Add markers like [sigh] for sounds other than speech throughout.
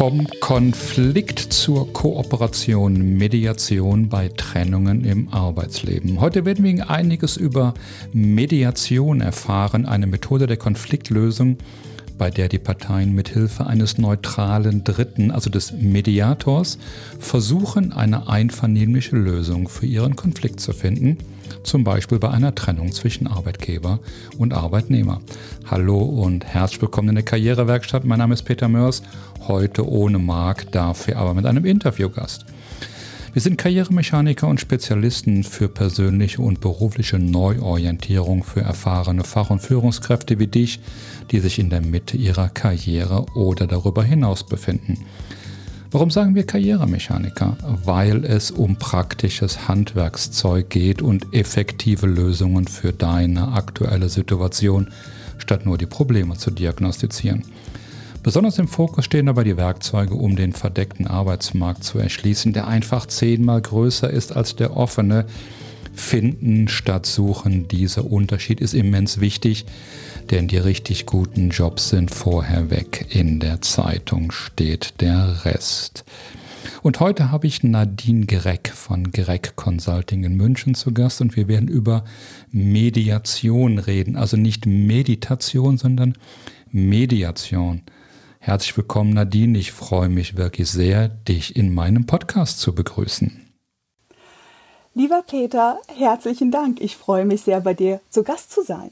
Vom Konflikt zur Kooperation, Mediation bei Trennungen im Arbeitsleben. Heute werden wir einiges über Mediation erfahren, eine Methode der Konfliktlösung, bei der die Parteien mithilfe eines neutralen Dritten, also des Mediators, versuchen, eine einvernehmliche Lösung für ihren Konflikt zu finden zum Beispiel bei einer Trennung zwischen Arbeitgeber und Arbeitnehmer. Hallo und herzlich willkommen in der Karrierewerkstatt. Mein Name ist Peter Mörs, heute ohne Marc, dafür aber mit einem Interviewgast. Wir sind Karrieremechaniker und Spezialisten für persönliche und berufliche Neuorientierung für erfahrene Fach- und Führungskräfte wie dich, die sich in der Mitte ihrer Karriere oder darüber hinaus befinden. Warum sagen wir Karrieremechaniker? Weil es um praktisches Handwerkszeug geht und effektive Lösungen für deine aktuelle Situation, statt nur die Probleme zu diagnostizieren. Besonders im Fokus stehen dabei die Werkzeuge, um den verdeckten Arbeitsmarkt zu erschließen, der einfach zehnmal größer ist als der offene. Finden statt suchen, dieser Unterschied ist immens wichtig, denn die richtig guten Jobs sind vorher weg. In der Zeitung steht der Rest. Und heute habe ich Nadine Greck von Greck Consulting in München zu Gast und wir werden über Mediation reden. Also nicht Meditation, sondern Mediation. Herzlich willkommen, Nadine. Ich freue mich wirklich sehr, dich in meinem Podcast zu begrüßen. Lieber Peter, herzlichen Dank. Ich freue mich sehr, bei dir zu Gast zu sein.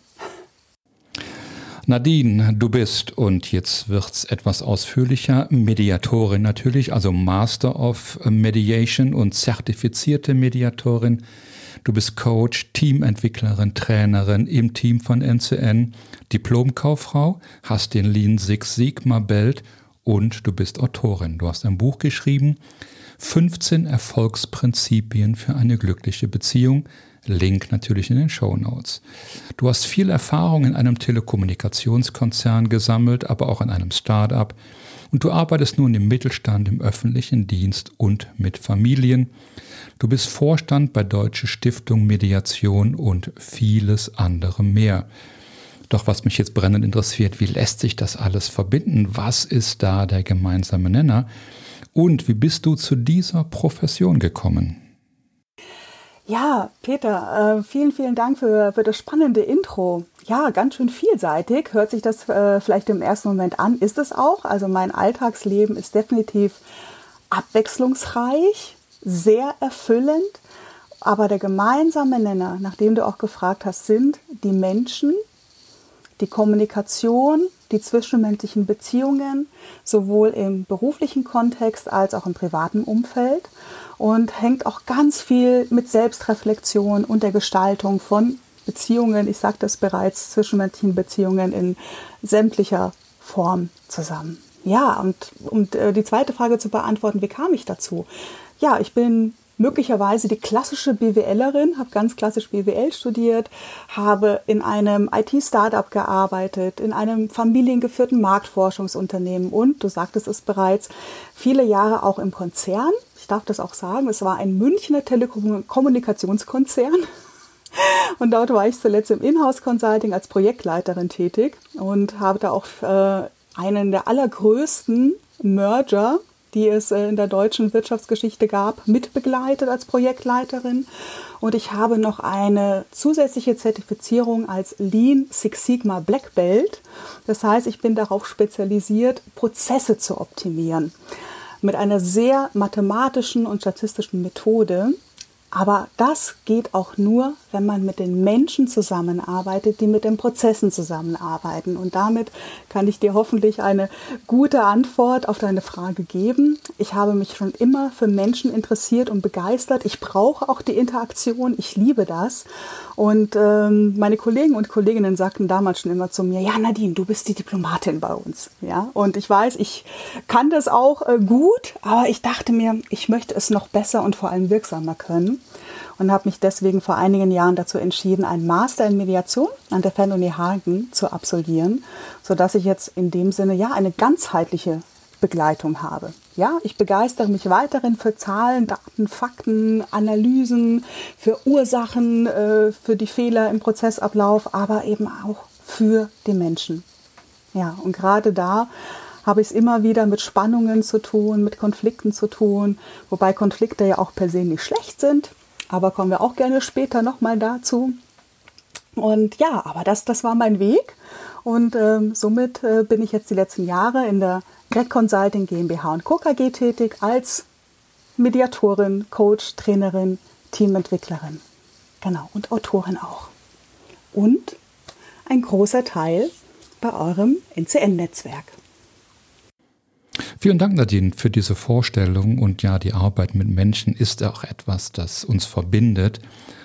Nadine, du bist, und jetzt wird es etwas ausführlicher, Mediatorin natürlich, also Master of Mediation und zertifizierte Mediatorin. Du bist Coach, Teamentwicklerin, Trainerin im Team von NCN, Diplomkauffrau, hast den Lean Six Sigma Belt und du bist Autorin. Du hast ein Buch geschrieben, 15 Erfolgsprinzipien für eine glückliche Beziehung, Link natürlich in den Show Notes. Du hast viel Erfahrung in einem Telekommunikationskonzern gesammelt, aber auch in einem Start-up. Und du arbeitest nun im Mittelstand, im öffentlichen Dienst und mit Familien. Du bist Vorstand bei Deutsche Stiftung Mediation und vieles andere mehr. Doch was mich jetzt brennend interessiert, wie lässt sich das alles verbinden? Was ist da der gemeinsame Nenner? Und wie bist du zu dieser Profession gekommen? Ja, Peter, äh, vielen, vielen Dank für, für das spannende Intro. Ja, ganz schön vielseitig. Hört sich das äh, vielleicht im ersten Moment an, ist es auch. Also mein Alltagsleben ist definitiv abwechslungsreich, sehr erfüllend. Aber der gemeinsame Nenner, nachdem du auch gefragt hast, sind die Menschen, die Kommunikation, die zwischenmenschlichen Beziehungen, sowohl im beruflichen Kontext als auch im privaten Umfeld und hängt auch ganz viel mit Selbstreflexion und der Gestaltung von Beziehungen, ich sagte es bereits, zwischenmenschlichen Beziehungen in sämtlicher Form zusammen. Ja, und um äh, die zweite Frage zu beantworten, wie kam ich dazu? Ja, ich bin möglicherweise die klassische BWLerin, habe ganz klassisch BWL studiert, habe in einem IT-Startup gearbeitet, in einem familiengeführten Marktforschungsunternehmen und, du sagtest es bereits, viele Jahre auch im Konzern. Ich darf das auch sagen, es war ein Münchner Telekommunikationskonzern. [laughs] Und dort war ich zuletzt im Inhouse-Consulting als Projektleiterin tätig und habe da auch äh, einen der allergrößten Merger die es äh, in der deutschen Wirtschaftsgeschichte gab, mitbegleitet als Projektleiterin. Und ich habe noch eine zusätzliche Zertifizierung als Lean Six Sigma Black Belt. Das heißt, ich bin darauf spezialisiert, Prozesse zu optimieren. Mit einer sehr mathematischen und statistischen Methode, aber das geht auch nur, wenn man mit den Menschen zusammenarbeitet, die mit den Prozessen zusammenarbeiten. Und damit kann ich dir hoffentlich eine gute Antwort auf deine Frage geben. Ich habe mich schon immer für Menschen interessiert und begeistert. Ich brauche auch die Interaktion. Ich liebe das. Und ähm, meine Kollegen und Kolleginnen sagten damals schon immer zu mir, ja Nadine, du bist die Diplomatin bei uns. Ja, und ich weiß, ich kann das auch äh, gut, aber ich dachte mir, ich möchte es noch besser und vor allem wirksamer können und habe mich deswegen vor einigen Jahren dazu entschieden, einen Master in Mediation an der Fernuni Hagen zu absolvieren, sodass ich jetzt in dem Sinne ja eine ganzheitliche Begleitung habe. Ja, ich begeistere mich weiterhin für Zahlen, Daten, Fakten, Analysen, für Ursachen, äh, für die Fehler im Prozessablauf, aber eben auch für die Menschen. Ja, und gerade da habe ich es immer wieder mit Spannungen zu tun, mit Konflikten zu tun, wobei Konflikte ja auch per se nicht schlecht sind, aber kommen wir auch gerne später nochmal dazu. Und ja, aber das, das war mein Weg und ähm, somit äh, bin ich jetzt die letzten Jahre in der Greg Consulting GmbH und Co. KG tätig als Mediatorin, Coach, Trainerin, Teamentwicklerin. Genau, und Autorin auch. Und ein großer Teil bei eurem NCN-Netzwerk. Vielen Dank, Nadine, für diese Vorstellung. Und ja, die Arbeit mit Menschen ist auch etwas, das uns verbindet.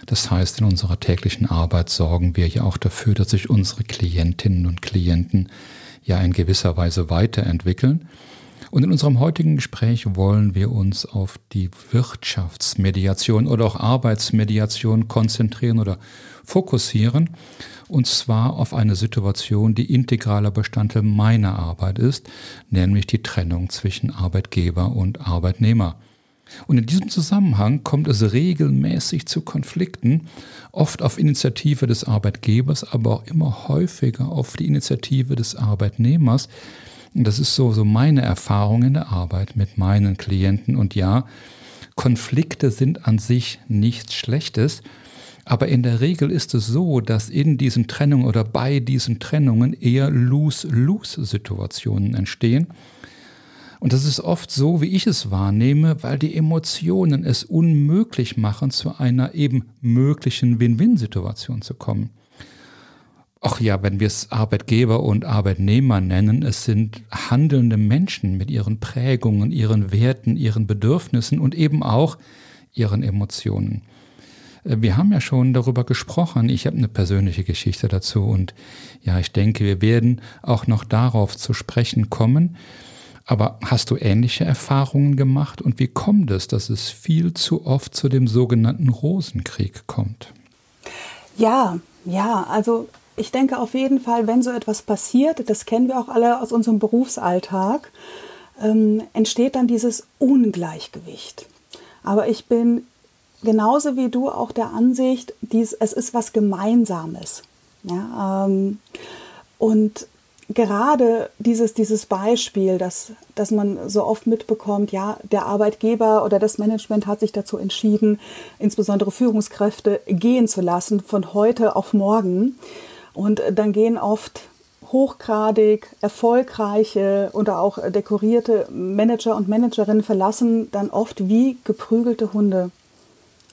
Das heißt, in unserer täglichen Arbeit sorgen wir ja auch dafür, dass sich unsere Klientinnen und Klienten ja in gewisser Weise weiterentwickeln. Und in unserem heutigen Gespräch wollen wir uns auf die Wirtschaftsmediation oder auch Arbeitsmediation konzentrieren oder fokussieren. Und zwar auf eine Situation, die integraler Bestandteil meiner Arbeit ist, nämlich die Trennung zwischen Arbeitgeber und Arbeitnehmer. Und in diesem Zusammenhang kommt es regelmäßig zu Konflikten, oft auf Initiative des Arbeitgebers, aber auch immer häufiger auf die Initiative des Arbeitnehmers. Und das ist so, so meine Erfahrung in der Arbeit mit meinen Klienten. Und ja, Konflikte sind an sich nichts Schlechtes, aber in der Regel ist es so, dass in diesen Trennungen oder bei diesen Trennungen eher Lose-Lose-Situationen entstehen. Und das ist oft so, wie ich es wahrnehme, weil die Emotionen es unmöglich machen, zu einer eben möglichen Win-Win-Situation zu kommen. Ach ja, wenn wir es Arbeitgeber und Arbeitnehmer nennen, es sind handelnde Menschen mit ihren Prägungen, ihren Werten, ihren Bedürfnissen und eben auch ihren Emotionen. Äh, wir haben ja schon darüber gesprochen. Ich habe eine persönliche Geschichte dazu und ja, ich denke, wir werden auch noch darauf zu sprechen kommen. Aber hast du ähnliche Erfahrungen gemacht und wie kommt es, dass es viel zu oft zu dem sogenannten Rosenkrieg kommt? Ja, ja, also ich denke auf jeden Fall, wenn so etwas passiert, das kennen wir auch alle aus unserem Berufsalltag, ähm, entsteht dann dieses Ungleichgewicht. Aber ich bin genauso wie du auch der Ansicht, dies, es ist was Gemeinsames. Ja, ähm, und gerade dieses, dieses Beispiel, dass, dass man so oft mitbekommt, ja, der Arbeitgeber oder das Management hat sich dazu entschieden, insbesondere Führungskräfte gehen zu lassen von heute auf morgen. Und dann gehen oft hochgradig erfolgreiche oder auch dekorierte Manager und Managerinnen verlassen dann oft wie geprügelte Hunde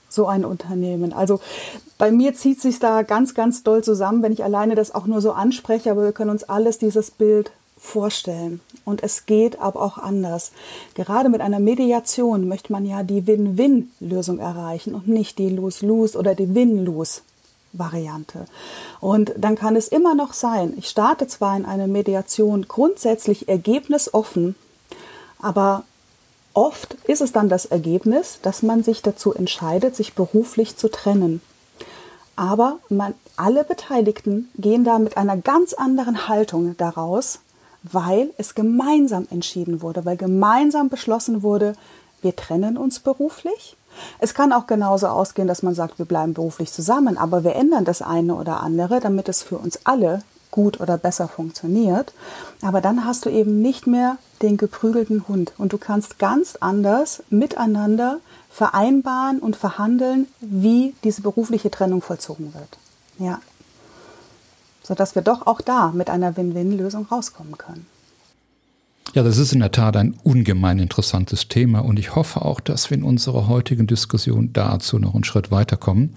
so ein Unternehmen. Also bei mir zieht sich da ganz, ganz doll zusammen, wenn ich alleine das auch nur so anspreche, aber wir können uns alles dieses Bild vorstellen. Und es geht aber auch anders. Gerade mit einer Mediation möchte man ja die Win-Win-Lösung erreichen und nicht die Lose-Lose oder die Win-Lose. Variante. Und dann kann es immer noch sein, ich starte zwar in eine Mediation grundsätzlich ergebnisoffen, aber Oft ist es dann das Ergebnis, dass man sich dazu entscheidet, sich beruflich zu trennen. Aber man, alle Beteiligten gehen da mit einer ganz anderen Haltung daraus, weil es gemeinsam entschieden wurde, weil gemeinsam beschlossen wurde, wir trennen uns beruflich. Es kann auch genauso ausgehen, dass man sagt, wir bleiben beruflich zusammen, aber wir ändern das eine oder andere, damit es für uns alle gut oder besser funktioniert. Aber dann hast du eben nicht mehr den geprügelten Hund und du kannst ganz anders miteinander vereinbaren und verhandeln, wie diese berufliche Trennung vollzogen wird. Ja. Sodass wir doch auch da mit einer Win-Win-Lösung rauskommen können. Ja, das ist in der Tat ein ungemein interessantes Thema und ich hoffe auch, dass wir in unserer heutigen Diskussion dazu noch einen Schritt weiterkommen.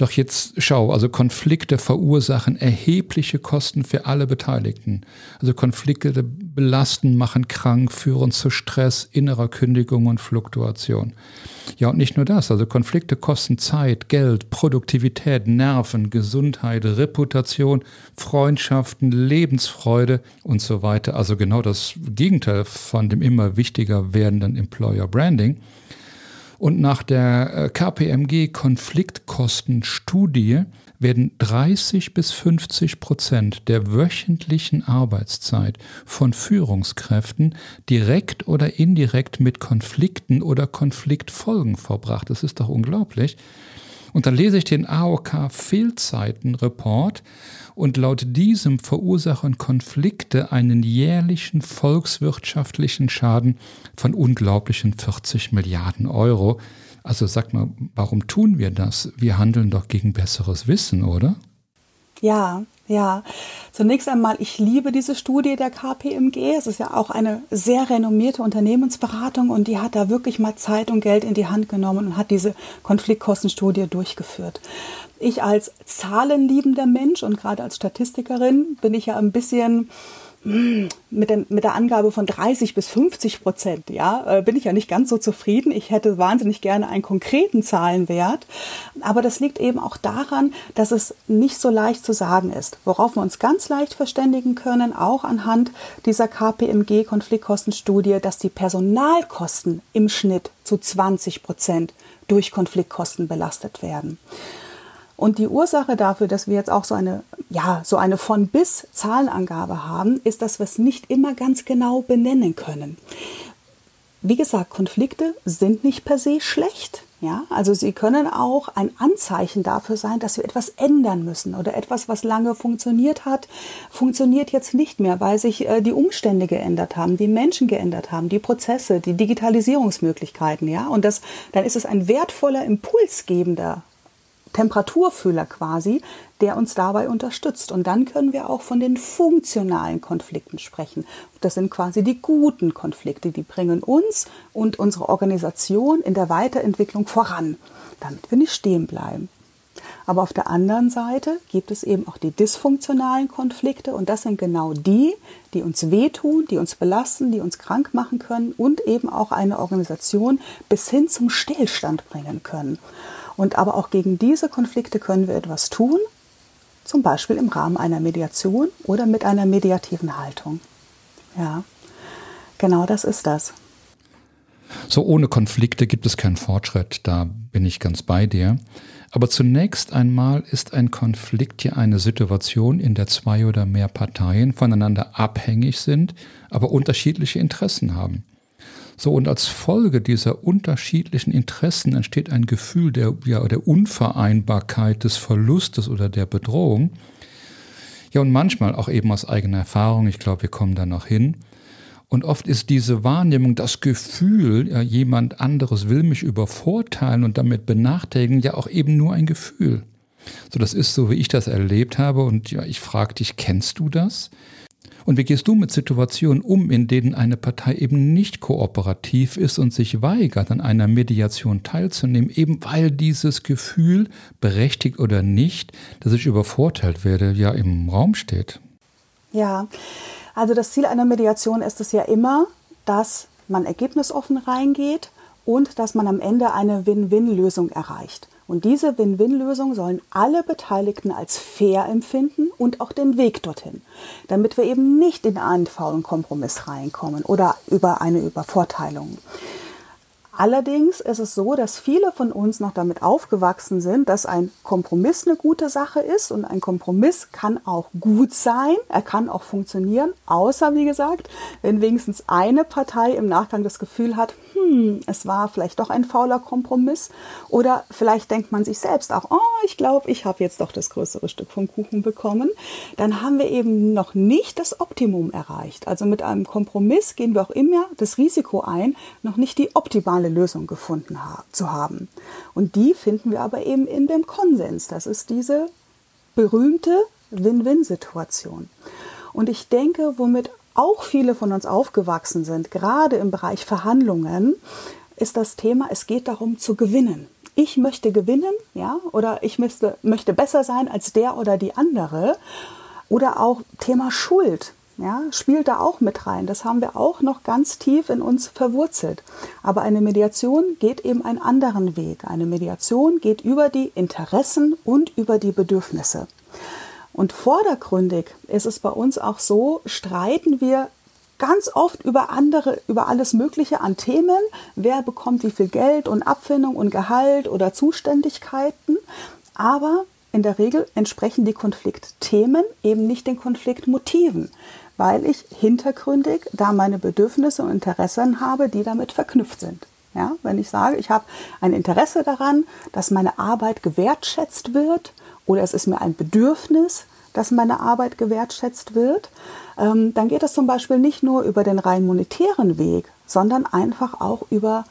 Doch jetzt schau, also Konflikte verursachen erhebliche Kosten für alle Beteiligten. Also Konflikte belasten, machen krank, führen zu Stress, innerer Kündigung und Fluktuation. Ja, und nicht nur das, also Konflikte kosten Zeit, Geld, Produktivität, Nerven, Gesundheit, Reputation, Freundschaften, Lebensfreude und so weiter. Also genau das Gegenteil von dem immer wichtiger werdenden Employer Branding. Und nach der äh, KPMG Konfliktkostenstudie werden 30 bis 50 Prozent der wöchentlichen Arbeitszeit von Führungskräften direkt oder indirekt mit Konflikten oder Konfliktfolgen verbracht. Das ist doch unglaublich. Und dann lese ich den AOK Fehlzeiten Report und laut diesem verursachen Konflikte einen jährlichen volkswirtschaftlichen Schaden von unglaublichen 40 Milliarden Euro. Also sag mal, warum tun wir das? Wir handeln doch gegen besseres Wissen, oder? Ja, ja. Zunächst einmal, ich liebe diese Studie der KPMG. Es ist ja auch eine sehr renommierte Unternehmensberatung und die hat da wirklich mal Zeit und Geld in die Hand genommen und hat diese Konfliktkostenstudie durchgeführt. Ich als zahlenliebender Mensch und gerade als Statistikerin bin ich ja ein bisschen mit, den, mit der Angabe von 30 bis 50 Prozent, ja, äh, bin ich ja nicht ganz so zufrieden. Ich hätte wahnsinnig gerne einen konkreten Zahlenwert. Aber das liegt eben auch daran, dass es nicht so leicht zu sagen ist. Worauf wir uns ganz leicht verständigen können, auch anhand dieser KPMG-Konfliktkostenstudie, dass die Personalkosten im Schnitt zu 20 Prozent durch Konfliktkosten belastet werden. Und die Ursache dafür, dass wir jetzt auch so eine, ja, so eine von bis Zahlenangabe haben, ist, dass wir es nicht immer ganz genau benennen können. Wie gesagt, Konflikte sind nicht per se schlecht. Ja, also sie können auch ein Anzeichen dafür sein, dass wir etwas ändern müssen oder etwas, was lange funktioniert hat, funktioniert jetzt nicht mehr, weil sich äh, die Umstände geändert haben, die Menschen geändert haben, die Prozesse, die Digitalisierungsmöglichkeiten, ja, und das, dann ist es ein wertvoller, impulsgebender Temperaturfühler quasi, der uns dabei unterstützt. Und dann können wir auch von den funktionalen Konflikten sprechen. Das sind quasi die guten Konflikte, die bringen uns und unsere Organisation in der Weiterentwicklung voran, damit wir nicht stehen bleiben. Aber auf der anderen Seite gibt es eben auch die dysfunktionalen Konflikte und das sind genau die, die uns wehtun, die uns belasten, die uns krank machen können und eben auch eine Organisation bis hin zum Stillstand bringen können. Und aber auch gegen diese Konflikte können wir etwas tun, zum Beispiel im Rahmen einer Mediation oder mit einer mediativen Haltung. Ja, genau das ist das. So ohne Konflikte gibt es keinen Fortschritt, da bin ich ganz bei dir. Aber zunächst einmal ist ein Konflikt ja eine Situation, in der zwei oder mehr Parteien voneinander abhängig sind, aber unterschiedliche Interessen haben. So, und als Folge dieser unterschiedlichen Interessen entsteht ein Gefühl der, ja, der Unvereinbarkeit, des Verlustes oder der Bedrohung. Ja, und manchmal auch eben aus eigener Erfahrung, ich glaube, wir kommen da noch hin. Und oft ist diese Wahrnehmung, das Gefühl, ja, jemand anderes will mich übervorteilen und damit benachteiligen, ja auch eben nur ein Gefühl. So, das ist so, wie ich das erlebt habe. Und ja, ich frage dich, kennst du das? Und wie gehst du mit Situationen um, in denen eine Partei eben nicht kooperativ ist und sich weigert, an einer Mediation teilzunehmen, eben weil dieses Gefühl, berechtigt oder nicht, dass ich übervorteilt werde, ja im Raum steht? Ja, also das Ziel einer Mediation ist es ja immer, dass man ergebnisoffen reingeht und dass man am Ende eine Win-Win-Lösung erreicht. Und diese Win-Win-Lösung sollen alle Beteiligten als fair empfinden und auch den Weg dorthin, damit wir eben nicht in einen faulen Kompromiss reinkommen oder über eine Übervorteilung. Allerdings ist es so, dass viele von uns noch damit aufgewachsen sind, dass ein Kompromiss eine gute Sache ist und ein Kompromiss kann auch gut sein, er kann auch funktionieren, außer wie gesagt, wenn wenigstens eine Partei im Nachgang das Gefühl hat, hm, es war vielleicht doch ein fauler Kompromiss. Oder vielleicht denkt man sich selbst auch, oh, ich glaube, ich habe jetzt doch das größere Stück vom Kuchen bekommen, dann haben wir eben noch nicht das Optimum erreicht. Also mit einem Kompromiss gehen wir auch immer das Risiko ein, noch nicht die optimale Lösung gefunden ha zu haben. Und die finden wir aber eben in dem Konsens. Das ist diese berühmte Win-Win-Situation. Und ich denke, womit auch viele von uns aufgewachsen sind, gerade im Bereich Verhandlungen, ist das Thema, es geht darum zu gewinnen. Ich möchte gewinnen, ja, oder ich möchte, möchte besser sein als der oder die andere. Oder auch Thema Schuld ja, spielt da auch mit rein. Das haben wir auch noch ganz tief in uns verwurzelt. Aber eine Mediation geht eben einen anderen Weg. Eine Mediation geht über die Interessen und über die Bedürfnisse. Und vordergründig ist es bei uns auch so, streiten wir ganz oft über andere, über alles Mögliche an Themen. Wer bekommt wie viel Geld und Abfindung und Gehalt oder Zuständigkeiten. Aber in der Regel entsprechen die Konfliktthemen eben nicht den Konfliktmotiven weil ich hintergründig da meine Bedürfnisse und Interessen habe, die damit verknüpft sind. Ja, wenn ich sage, ich habe ein Interesse daran, dass meine Arbeit gewertschätzt wird oder es ist mir ein Bedürfnis, dass meine Arbeit gewertschätzt wird, ähm, dann geht es zum Beispiel nicht nur über den rein monetären Weg, sondern einfach auch über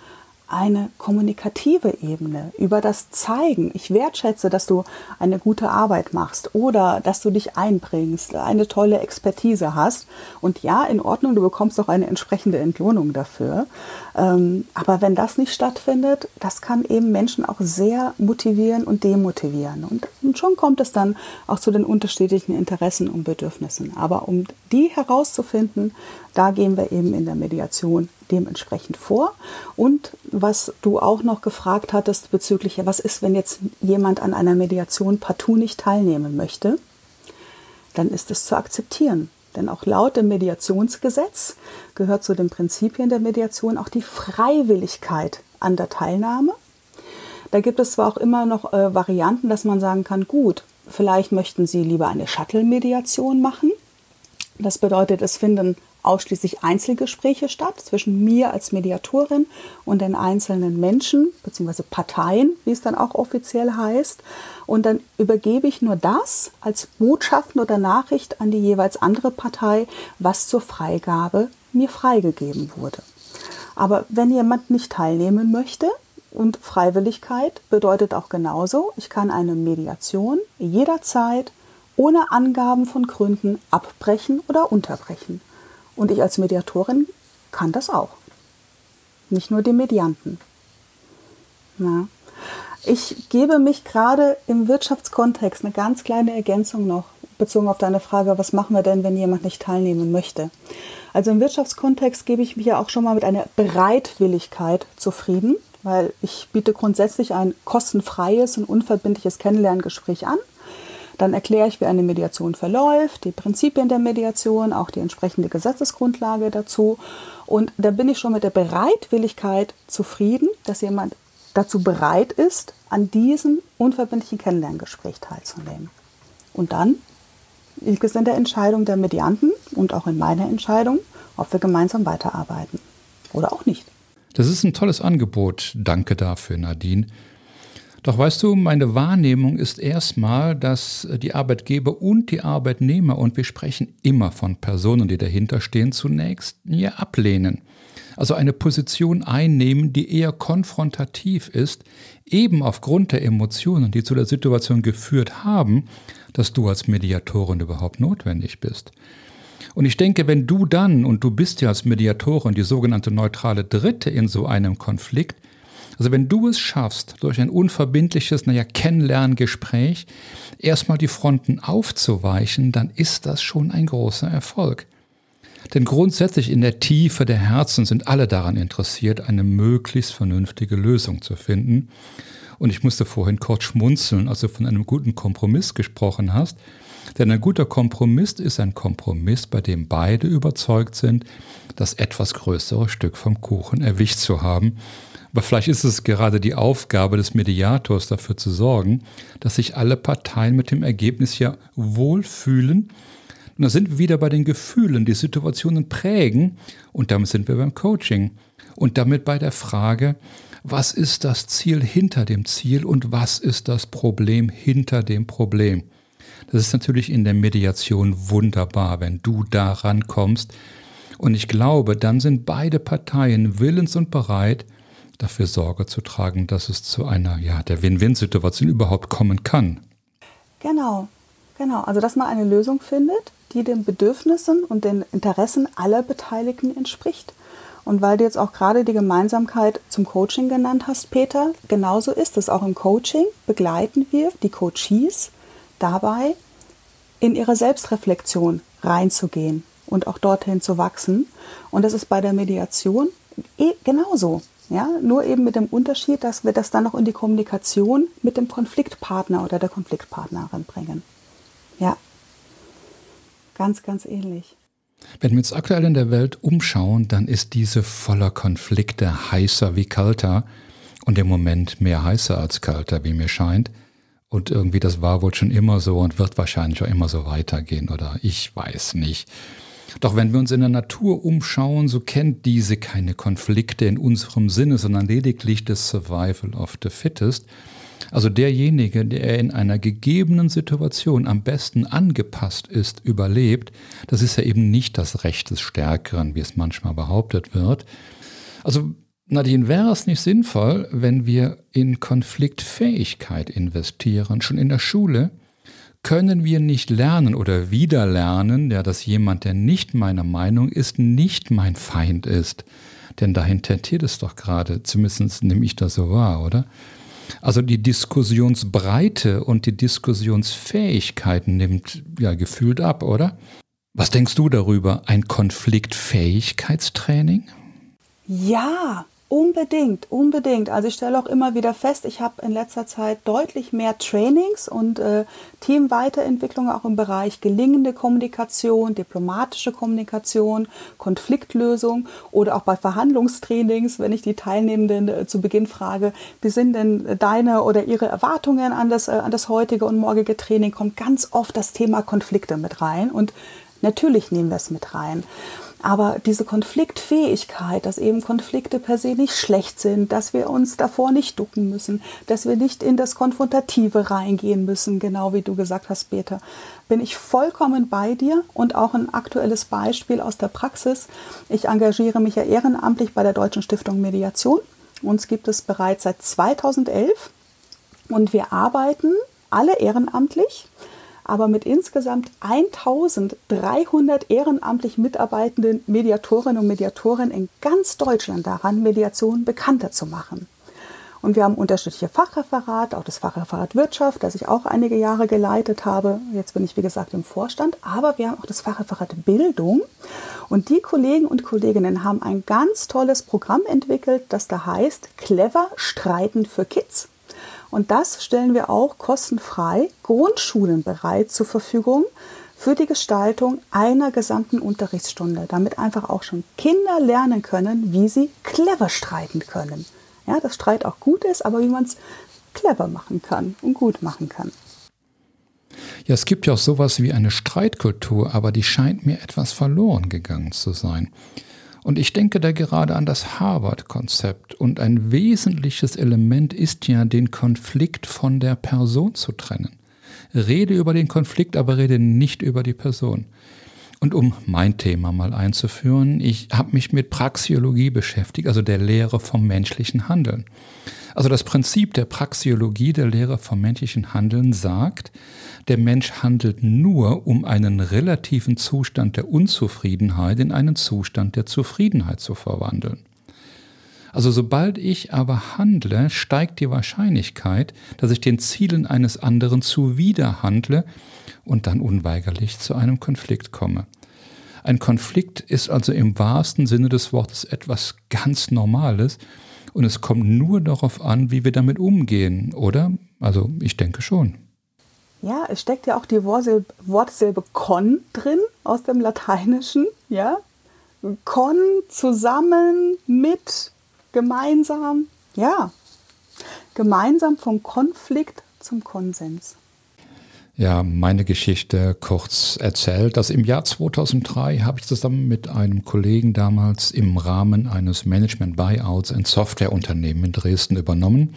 eine kommunikative Ebene, über das Zeigen. Ich wertschätze, dass du eine gute Arbeit machst oder dass du dich einbringst, eine tolle Expertise hast. Und ja, in Ordnung, du bekommst auch eine entsprechende Entlohnung dafür. Ähm, aber wenn das nicht stattfindet, das kann eben Menschen auch sehr motivieren und demotivieren. Und, und schon kommt es dann auch zu den unterschiedlichen Interessen und Bedürfnissen. Aber um die herauszufinden, da gehen wir eben in der Mediation dementsprechend vor. Und was du auch noch gefragt hattest bezüglich, was ist, wenn jetzt jemand an einer Mediation partout nicht teilnehmen möchte, dann ist es zu akzeptieren. Denn auch laut dem Mediationsgesetz gehört zu den Prinzipien der Mediation auch die Freiwilligkeit an der Teilnahme. Da gibt es zwar auch immer noch äh, Varianten, dass man sagen kann, gut, vielleicht möchten Sie lieber eine Shuttle-Mediation machen. Das bedeutet, es finden ausschließlich Einzelgespräche statt zwischen mir als Mediatorin und den einzelnen Menschen bzw. Parteien, wie es dann auch offiziell heißt. Und dann übergebe ich nur das als Botschaften oder Nachricht an die jeweils andere Partei, was zur Freigabe mir freigegeben wurde. Aber wenn jemand nicht teilnehmen möchte, und Freiwilligkeit bedeutet auch genauso, ich kann eine Mediation jederzeit ohne Angaben von Gründen abbrechen oder unterbrechen. Und ich als Mediatorin kann das auch. Nicht nur die Medianten. Ja. Ich gebe mich gerade im Wirtschaftskontext eine ganz kleine Ergänzung noch, bezogen auf deine Frage, was machen wir denn, wenn jemand nicht teilnehmen möchte? Also im Wirtschaftskontext gebe ich mich ja auch schon mal mit einer Bereitwilligkeit zufrieden, weil ich biete grundsätzlich ein kostenfreies und unverbindliches Kennenlerngespräch an. Dann erkläre ich, wie eine Mediation verläuft, die Prinzipien der Mediation, auch die entsprechende Gesetzesgrundlage dazu. Und da bin ich schon mit der Bereitwilligkeit zufrieden, dass jemand dazu bereit ist, an diesem unverbindlichen Kennenlerngespräch teilzunehmen. Und dann liegt es in der Entscheidung der Medianten und auch in meiner Entscheidung, ob wir gemeinsam weiterarbeiten oder auch nicht. Das ist ein tolles Angebot. Danke dafür, Nadine. Doch weißt du, meine Wahrnehmung ist erstmal, dass die Arbeitgeber und die Arbeitnehmer, und wir sprechen immer von Personen, die dahinter stehen, zunächst ja ablehnen. Also eine Position einnehmen, die eher konfrontativ ist, eben aufgrund der Emotionen, die zu der Situation geführt haben, dass du als Mediatorin überhaupt notwendig bist. Und ich denke, wenn du dann, und du bist ja als Mediatorin die sogenannte neutrale Dritte in so einem Konflikt, also wenn du es schaffst, durch ein unverbindliches, naja, Kennenlerngespräch erstmal die Fronten aufzuweichen, dann ist das schon ein großer Erfolg. Denn grundsätzlich in der Tiefe der Herzen sind alle daran interessiert, eine möglichst vernünftige Lösung zu finden. Und ich musste vorhin kurz schmunzeln, als du von einem guten Kompromiss gesprochen hast. Denn ein guter Kompromiss ist ein Kompromiss, bei dem beide überzeugt sind, das etwas größere Stück vom Kuchen erwischt zu haben aber vielleicht ist es gerade die Aufgabe des Mediators dafür zu sorgen, dass sich alle Parteien mit dem Ergebnis ja wohlfühlen. Und da sind wir wieder bei den Gefühlen, die Situationen prägen. Und damit sind wir beim Coaching. Und damit bei der Frage, was ist das Ziel hinter dem Ziel und was ist das Problem hinter dem Problem? Das ist natürlich in der Mediation wunderbar, wenn du da rankommst. Und ich glaube, dann sind beide Parteien willens und bereit, dafür Sorge zu tragen, dass es zu einer, ja, der Win-Win-Situation überhaupt kommen kann. Genau, genau. Also, dass man eine Lösung findet, die den Bedürfnissen und den Interessen aller Beteiligten entspricht. Und weil du jetzt auch gerade die Gemeinsamkeit zum Coaching genannt hast, Peter, genauso ist es. Auch im Coaching begleiten wir die Coaches dabei, in ihre Selbstreflexion reinzugehen und auch dorthin zu wachsen. Und das ist bei der Mediation eh genauso. Ja, nur eben mit dem Unterschied, dass wir das dann noch in die Kommunikation mit dem Konfliktpartner oder der Konfliktpartnerin bringen. Ja, ganz, ganz ähnlich. Wenn wir uns aktuell in der Welt umschauen, dann ist diese voller Konflikte heißer wie kalter und im Moment mehr heißer als kalter, wie mir scheint. Und irgendwie das war wohl schon immer so und wird wahrscheinlich auch immer so weitergehen oder ich weiß nicht. Doch wenn wir uns in der Natur umschauen, so kennt diese keine Konflikte in unserem Sinne, sondern lediglich das Survival of the Fittest. Also derjenige, der in einer gegebenen Situation am besten angepasst ist, überlebt, das ist ja eben nicht das Recht des Stärkeren, wie es manchmal behauptet wird. Also Nadine, wäre es nicht sinnvoll, wenn wir in Konfliktfähigkeit investieren, schon in der Schule? Können wir nicht lernen oder wieder lernen, ja, dass jemand, der nicht meiner Meinung ist, nicht mein Feind ist? Denn dahin tendiert es doch gerade, zumindest nehme ich das so wahr, oder? Also die Diskussionsbreite und die Diskussionsfähigkeit nimmt ja gefühlt ab, oder? Was denkst du darüber? Ein Konfliktfähigkeitstraining? Ja, Unbedingt, unbedingt. Also ich stelle auch immer wieder fest, ich habe in letzter Zeit deutlich mehr Trainings und äh, Teamweiterentwicklung auch im Bereich gelingende Kommunikation, diplomatische Kommunikation, Konfliktlösung oder auch bei Verhandlungstrainings, wenn ich die Teilnehmenden äh, zu Beginn frage, wie sind denn deine oder ihre Erwartungen an das, äh, an das heutige und morgige Training, kommt ganz oft das Thema Konflikte mit rein und natürlich nehmen wir es mit rein. Aber diese Konfliktfähigkeit, dass eben Konflikte per se nicht schlecht sind, dass wir uns davor nicht ducken müssen, dass wir nicht in das Konfrontative reingehen müssen, genau wie du gesagt hast, Peter, bin ich vollkommen bei dir und auch ein aktuelles Beispiel aus der Praxis. Ich engagiere mich ja ehrenamtlich bei der Deutschen Stiftung Mediation. Uns gibt es bereits seit 2011 und wir arbeiten alle ehrenamtlich aber mit insgesamt 1300 ehrenamtlich mitarbeitenden Mediatorinnen und Mediatoren in ganz Deutschland daran, Mediation bekannter zu machen. Und wir haben unterschiedliche Fachreferate, auch das Fachreferat Wirtschaft, das ich auch einige Jahre geleitet habe. Jetzt bin ich, wie gesagt, im Vorstand. Aber wir haben auch das Fachreferat Bildung. Und die Kollegen und Kolleginnen haben ein ganz tolles Programm entwickelt, das da heißt Clever Streiten für Kids. Und das stellen wir auch kostenfrei Grundschulen bereit zur Verfügung für die Gestaltung einer gesamten Unterrichtsstunde, damit einfach auch schon Kinder lernen können, wie sie clever streiten können. Ja, dass Streit auch gut ist, aber wie man es clever machen kann und gut machen kann. Ja, es gibt ja auch sowas wie eine Streitkultur, aber die scheint mir etwas verloren gegangen zu sein. Und ich denke da gerade an das Harvard-Konzept. Und ein wesentliches Element ist ja, den Konflikt von der Person zu trennen. Rede über den Konflikt, aber rede nicht über die Person. Und um mein Thema mal einzuführen, ich habe mich mit Praxiologie beschäftigt, also der Lehre vom menschlichen Handeln. Also das Prinzip der Praxiologie, der Lehre vom menschlichen Handeln sagt, der Mensch handelt nur, um einen relativen Zustand der Unzufriedenheit in einen Zustand der Zufriedenheit zu verwandeln. Also sobald ich aber handle, steigt die Wahrscheinlichkeit, dass ich den Zielen eines anderen zuwider handle und dann unweigerlich zu einem Konflikt komme. Ein Konflikt ist also im wahrsten Sinne des Wortes etwas ganz Normales und es kommt nur darauf an, wie wir damit umgehen, oder? Also ich denke schon. Ja, es steckt ja auch die Wortsilbe con drin aus dem Lateinischen, ja? Con zusammen mit gemeinsam, ja. Gemeinsam vom Konflikt zum Konsens. Ja, meine Geschichte kurz erzählt. dass im Jahr 2003 habe ich zusammen mit einem Kollegen damals im Rahmen eines Management-Buyouts ein Softwareunternehmen in Dresden übernommen,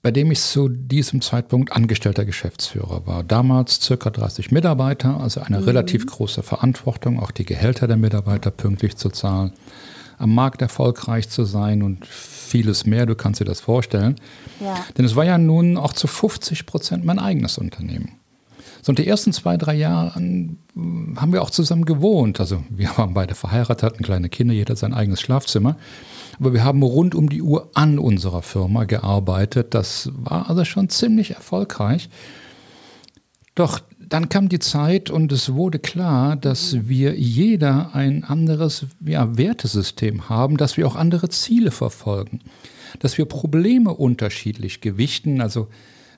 bei dem ich zu diesem Zeitpunkt angestellter Geschäftsführer war. Damals circa 30 Mitarbeiter, also eine mhm. relativ große Verantwortung, auch die Gehälter der Mitarbeiter pünktlich zu zahlen, am Markt erfolgreich zu sein und vieles mehr, du kannst dir das vorstellen. Ja. Denn es war ja nun auch zu 50 Prozent mein eigenes Unternehmen. So, und die ersten zwei, drei Jahre haben wir auch zusammen gewohnt. Also wir waren beide verheiratet, hatten kleine Kinder, jeder sein eigenes Schlafzimmer. Aber wir haben rund um die Uhr an unserer Firma gearbeitet. Das war also schon ziemlich erfolgreich. Doch dann kam die Zeit und es wurde klar, dass wir jeder ein anderes ja, Wertesystem haben, dass wir auch andere Ziele verfolgen, dass wir Probleme unterschiedlich gewichten. Also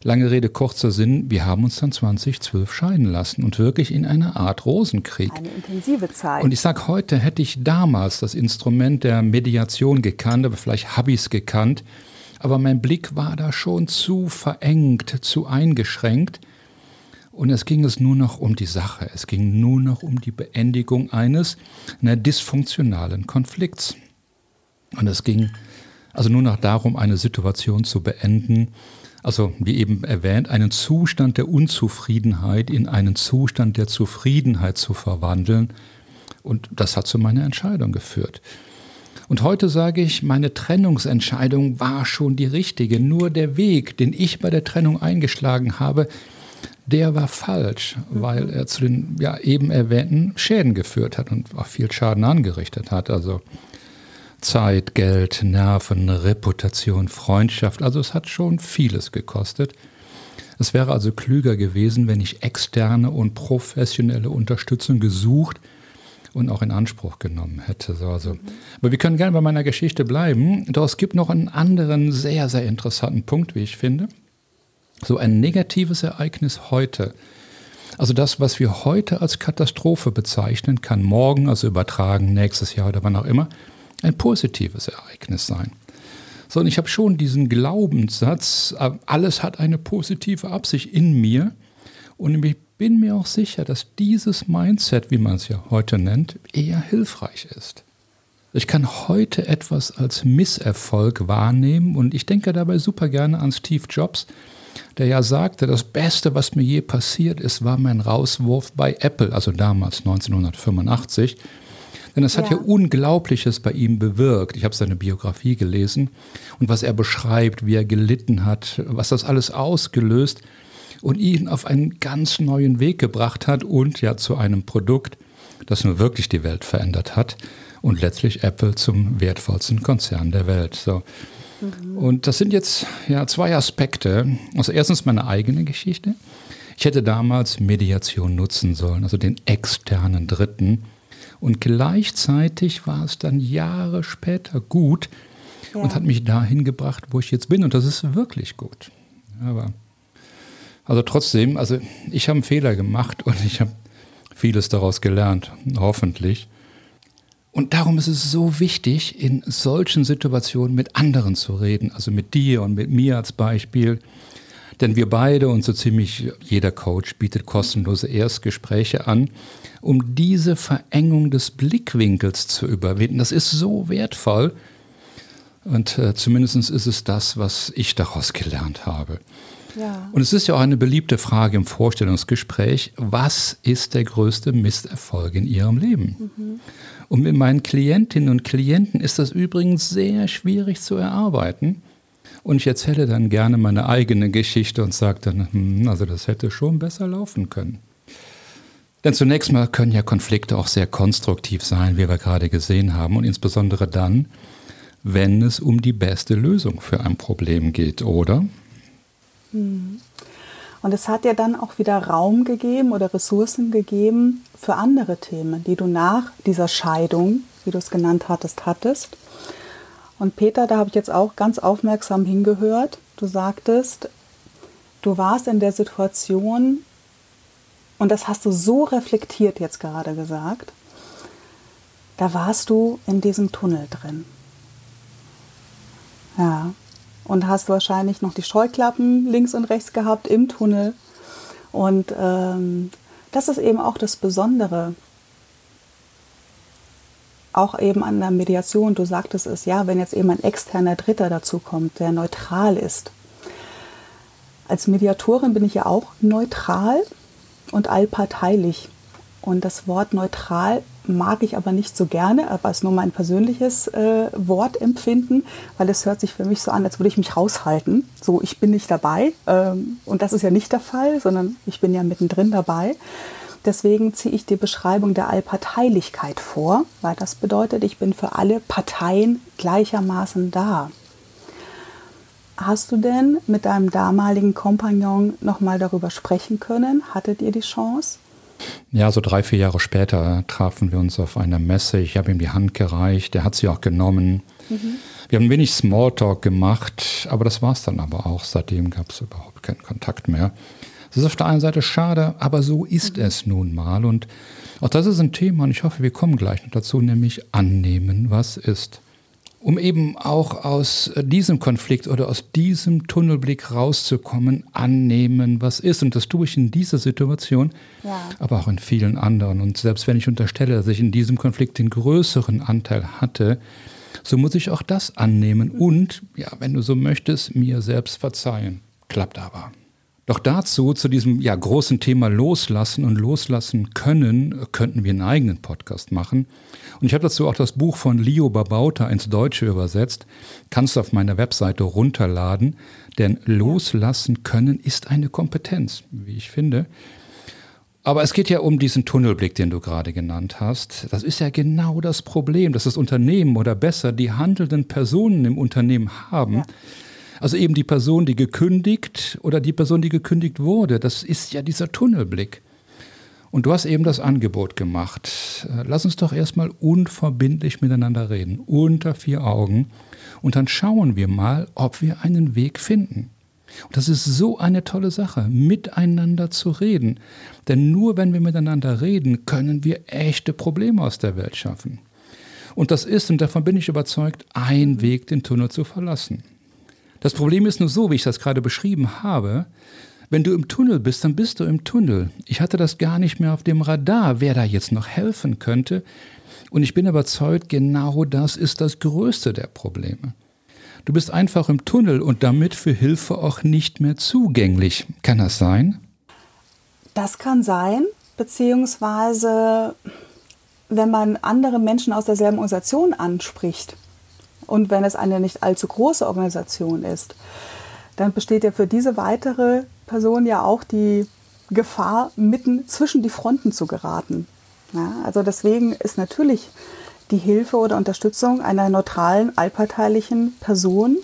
lange Rede, kurzer Sinn, wir haben uns dann 2012 scheiden lassen und wirklich in einer Art Rosenkrieg. Eine intensive Zeit. Und ich sage heute, hätte ich damals das Instrument der Mediation gekannt, aber vielleicht habe ich es gekannt, aber mein Blick war da schon zu verengt, zu eingeschränkt. Und es ging es nur noch um die Sache. Es ging nur noch um die Beendigung eines einer dysfunktionalen Konflikts. Und es ging also nur noch darum, eine Situation zu beenden, Also, wie eben erwähnt, einen Zustand der Unzufriedenheit in einen Zustand der Zufriedenheit zu verwandeln. Und das hat zu meiner Entscheidung geführt. Und heute sage ich, meine Trennungsentscheidung war schon die richtige. Nur der Weg, den ich bei der Trennung eingeschlagen habe, der war falsch, weil er zu den ja, eben erwähnten Schäden geführt hat und auch viel Schaden angerichtet hat. Also Zeit, Geld, Nerven, Reputation, Freundschaft. Also es hat schon vieles gekostet. Es wäre also klüger gewesen, wenn ich externe und professionelle Unterstützung gesucht und auch in Anspruch genommen hätte. So, also. Aber wir können gerne bei meiner Geschichte bleiben. Doch es gibt noch einen anderen sehr, sehr interessanten Punkt, wie ich finde. So ein negatives Ereignis heute. Also das, was wir heute als Katastrophe bezeichnen, kann morgen, also übertragen, nächstes Jahr oder wann auch immer, ein positives Ereignis sein. So, und ich habe schon diesen Glaubenssatz, äh, alles hat eine positive Absicht in mir. Und ich bin mir auch sicher, dass dieses Mindset, wie man es ja heute nennt, eher hilfreich ist. Ich kann heute etwas als Misserfolg wahrnehmen und ich denke dabei super gerne an Steve Jobs, der ja sagte, das Beste, was mir je passiert ist, war mein Rauswurf bei Apple, also damals 1985. Denn es hat ja. ja Unglaubliches bei ihm bewirkt. Ich habe seine Biografie gelesen und was er beschreibt, wie er gelitten hat, was das alles ausgelöst und ihn auf einen ganz neuen Weg gebracht hat und ja zu einem Produkt, das nun wirklich die Welt verändert hat und letztlich Apple zum wertvollsten Konzern der Welt. So. Mhm. Und das sind jetzt ja zwei Aspekte. Also erstens meine eigene Geschichte. Ich hätte damals Mediation nutzen sollen, also den externen Dritten, und gleichzeitig war es dann Jahre später gut ja. und hat mich dahin gebracht, wo ich jetzt bin. Und das ist wirklich gut. Aber also trotzdem, also ich habe einen Fehler gemacht [laughs] und ich habe vieles daraus gelernt, hoffentlich. Und darum ist es so wichtig, in solchen Situationen mit anderen zu reden, also mit dir und mit mir als Beispiel. Denn wir beide und so ziemlich jeder Coach bietet kostenlose Erstgespräche an, um diese Verengung des Blickwinkels zu überwinden. Das ist so wertvoll. Und äh, zumindest ist es das, was ich daraus gelernt habe. Ja. Und es ist ja auch eine beliebte Frage im Vorstellungsgespräch, was ist der größte Misserfolg in Ihrem Leben? Mhm. Und mit meinen Klientinnen und Klienten ist das übrigens sehr schwierig zu erarbeiten. Und ich erzähle dann gerne meine eigene Geschichte und sage dann, hm, also das hätte schon besser laufen können. Denn zunächst mal können ja Konflikte auch sehr konstruktiv sein, wie wir gerade gesehen haben, und insbesondere dann, wenn es um die beste Lösung für ein Problem geht, oder? Und es hat ja dann auch wieder Raum gegeben oder Ressourcen gegeben für andere Themen, die du nach dieser Scheidung, wie du es genannt hattest, hattest. Und Peter, da habe ich jetzt auch ganz aufmerksam hingehört. Du sagtest, du warst in der Situation, und das hast du so reflektiert jetzt gerade gesagt, da warst du in diesem Tunnel drin. Ja. Und hast wahrscheinlich noch die Scheuklappen links und rechts gehabt im Tunnel. Und ähm, das ist eben auch das Besondere. Auch eben an der Mediation, du sagtest es, ja, wenn jetzt eben ein externer Dritter dazu kommt, der neutral ist. Als Mediatorin bin ich ja auch neutral und allparteilich. Und das Wort neutral mag ich aber nicht so gerne, aber es ist nur mein persönliches äh, Wortempfinden, weil es hört sich für mich so an, als würde ich mich raushalten. So, ich bin nicht dabei. Ähm, und das ist ja nicht der Fall, sondern ich bin ja mittendrin dabei. Deswegen ziehe ich die Beschreibung der Allparteilichkeit vor, weil das bedeutet, ich bin für alle Parteien gleichermaßen da. Hast du denn mit deinem damaligen Kompagnon nochmal darüber sprechen können? Hattet ihr die Chance? Ja, so drei, vier Jahre später trafen wir uns auf einer Messe. Ich habe ihm die Hand gereicht, er hat sie auch genommen. Mhm. Wir haben ein wenig Smalltalk gemacht, aber das war es dann aber auch. Seitdem gab es überhaupt keinen Kontakt mehr. Es ist auf der einen Seite schade, aber so ist mhm. es nun mal. Und auch das ist ein Thema und ich hoffe, wir kommen gleich noch dazu, nämlich annehmen, was ist um eben auch aus diesem Konflikt oder aus diesem Tunnelblick rauszukommen, annehmen, was ist. Und das tue ich in dieser Situation, ja. aber auch in vielen anderen. Und selbst wenn ich unterstelle, dass ich in diesem Konflikt den größeren Anteil hatte, so muss ich auch das annehmen und, ja, wenn du so möchtest, mir selbst verzeihen. klappt aber. Doch dazu, zu diesem ja, großen Thema Loslassen und Loslassen können, könnten wir einen eigenen Podcast machen. Und ich habe dazu auch das Buch von Leo Babauta ins Deutsche übersetzt. Kannst du auf meiner Webseite runterladen. Denn Loslassen können ist eine Kompetenz, wie ich finde. Aber es geht ja um diesen Tunnelblick, den du gerade genannt hast. Das ist ja genau das Problem, dass das Unternehmen oder besser die handelnden Personen im Unternehmen haben. Ja also eben die Person, die gekündigt oder die Person, die gekündigt wurde. Das ist ja dieser Tunnelblick. Und du hast eben das Angebot gemacht. Äh, lass uns doch erstmal unverbindlich miteinander reden, unter vier Augen. Und dann schauen wir mal, ob wir einen Weg finden. Und das ist so eine tolle Sache, miteinander zu reden. Denn nur wenn wir miteinander reden, können wir echte Probleme aus der Welt schaffen. Und das ist, und davon bin ich überzeugt, ein Weg, den Tunnel zu verlassen. Das Problem ist nur so, wie ich das gerade beschrieben habe. Wenn du im Tunnel bist, dann bist du im Tunnel. Ich hatte das gar nicht mehr auf dem Radar, wer da jetzt noch helfen könnte. Und ich bin überzeugt, genau das ist das größte der Probleme. Du bist einfach im Tunnel und damit für Hilfe auch nicht mehr zugänglich. Kann das sein? Das kann sein, beziehungsweise wenn man andere Menschen aus derselben Organisation anspricht, und wenn es eine nicht allzu große Organisation ist, dann besteht ja für diese weitere Person ja auch die Gefahr, mitten zwischen die Fronten zu geraten. Ja, also deswegen ist natürlich die Hilfe oder Unterstützung einer neutralen, allparteilichen Person,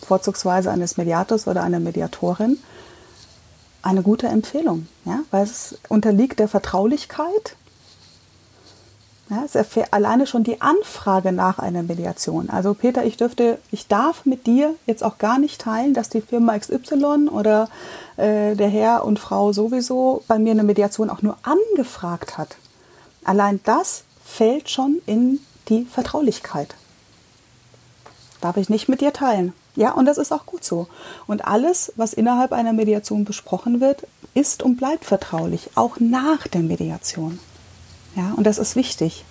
vorzugsweise eines Mediators oder einer Mediatorin, eine gute Empfehlung, ja, weil es unterliegt der Vertraulichkeit ja, alleine schon die Anfrage nach einer Mediation. Also Peter, ich dürfte, ich darf mit dir jetzt auch gar nicht teilen, dass die Firma XY oder äh, der Herr und Frau sowieso bei mir eine Mediation auch nur angefragt hat. Allein das fällt schon in die Vertraulichkeit. Darf ich nicht mit dir teilen. Ja, und das ist auch gut so. Und alles, was innerhalb einer Mediation besprochen wird, ist und bleibt vertraulich, auch nach der Mediation. Ja, und das ist wichtig.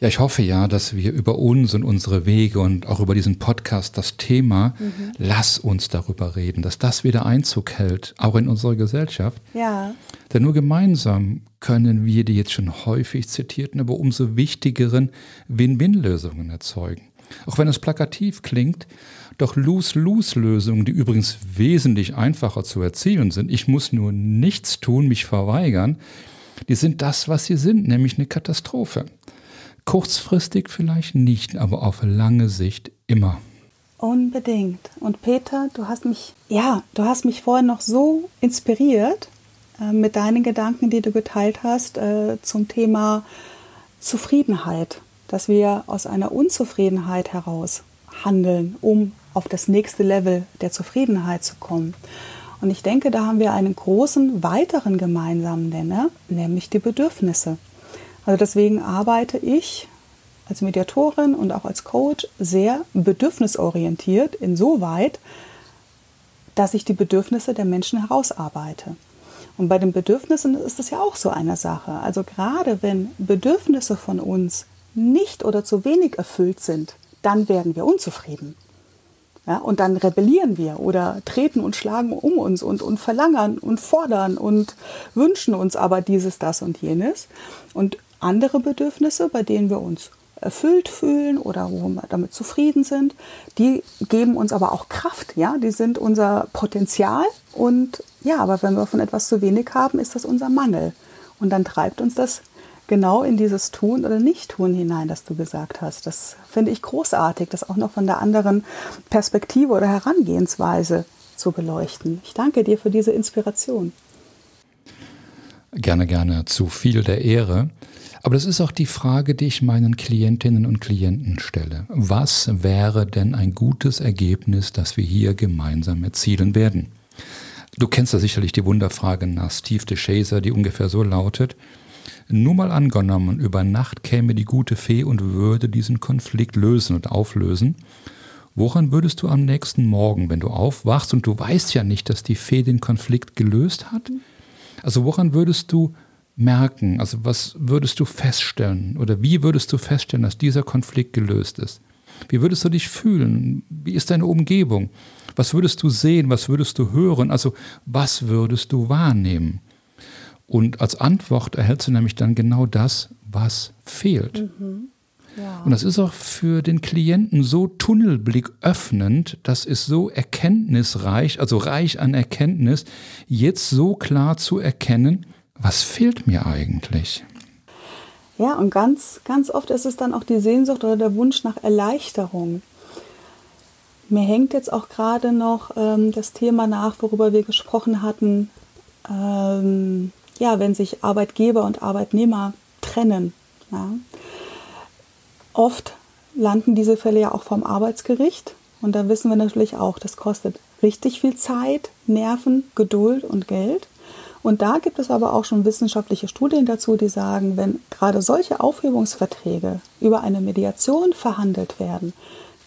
Ja, ich hoffe ja, dass wir über uns und unsere Wege und auch über diesen Podcast das Thema mhm. Lass uns darüber reden, dass das wieder Einzug hält, auch in unserer Gesellschaft. Ja. Denn nur gemeinsam können wir die jetzt schon häufig zitierten, aber umso wichtigeren Win-Win-Lösungen erzeugen. Auch wenn es plakativ klingt, doch Lose-Lose-Lösungen, die übrigens wesentlich einfacher zu erzielen sind, ich muss nur nichts tun, mich verweigern, die sind das, was sie sind, nämlich eine Katastrophe. Kurzfristig vielleicht nicht, aber auf lange Sicht immer. Unbedingt. Und Peter, du hast mich, ja, du hast mich vorhin noch so inspiriert äh, mit deinen Gedanken, die du geteilt hast äh, zum Thema Zufriedenheit, dass wir aus einer Unzufriedenheit heraus handeln, um auf das nächste Level der Zufriedenheit zu kommen. Und ich denke, da haben wir einen großen weiteren gemeinsamen Nenner, nämlich die Bedürfnisse. Also deswegen arbeite ich als Mediatorin und auch als Coach sehr bedürfnisorientiert, insoweit, dass ich die Bedürfnisse der Menschen herausarbeite. Und bei den Bedürfnissen ist es ja auch so eine Sache. Also gerade wenn Bedürfnisse von uns nicht oder zu wenig erfüllt sind, dann werden wir unzufrieden. Ja, und dann rebellieren wir oder treten und schlagen um uns und, und verlangen und fordern und wünschen uns aber dieses, das und jenes. Und andere Bedürfnisse, bei denen wir uns erfüllt fühlen oder wo wir damit zufrieden sind, die geben uns aber auch Kraft, ja, die sind unser Potenzial und ja, aber wenn wir von etwas zu wenig haben, ist das unser Mangel und dann treibt uns das genau in dieses Tun oder Nicht-Tun hinein, das du gesagt hast. Das finde ich großartig, das auch noch von der anderen Perspektive oder Herangehensweise zu beleuchten. Ich danke dir für diese Inspiration. Gerne, gerne, zu viel der Ehre. Aber das ist auch die Frage, die ich meinen Klientinnen und Klienten stelle. Was wäre denn ein gutes Ergebnis, das wir hier gemeinsam erzielen werden? Du kennst ja sicherlich die Wunderfrage nach Steve DeShazer, die ungefähr so lautet, nur mal angenommen, über Nacht käme die gute Fee und würde diesen Konflikt lösen und auflösen. Woran würdest du am nächsten Morgen, wenn du aufwachst und du weißt ja nicht, dass die Fee den Konflikt gelöst hat? Also woran würdest du merken? Also was würdest du feststellen oder wie würdest du feststellen, dass dieser Konflikt gelöst ist? Wie würdest du dich fühlen? Wie ist deine Umgebung? Was würdest du sehen? Was würdest du hören? Also was würdest du wahrnehmen? Und als Antwort erhältst du nämlich dann genau das, was fehlt. Mhm. Ja. Und das ist auch für den Klienten so Tunnelblick öffnend, das ist so erkenntnisreich, also reich an Erkenntnis, jetzt so klar zu erkennen, was fehlt mir eigentlich. Ja, und ganz, ganz oft ist es dann auch die Sehnsucht oder der Wunsch nach Erleichterung. Mir hängt jetzt auch gerade noch ähm, das Thema nach, worüber wir gesprochen hatten, ähm, ja, wenn sich Arbeitgeber und Arbeitnehmer trennen. Ja. Oft landen diese Fälle ja auch vom Arbeitsgericht. Und da wissen wir natürlich auch, das kostet richtig viel Zeit, Nerven, Geduld und Geld. Und da gibt es aber auch schon wissenschaftliche Studien dazu, die sagen, wenn gerade solche Aufhebungsverträge über eine Mediation verhandelt werden,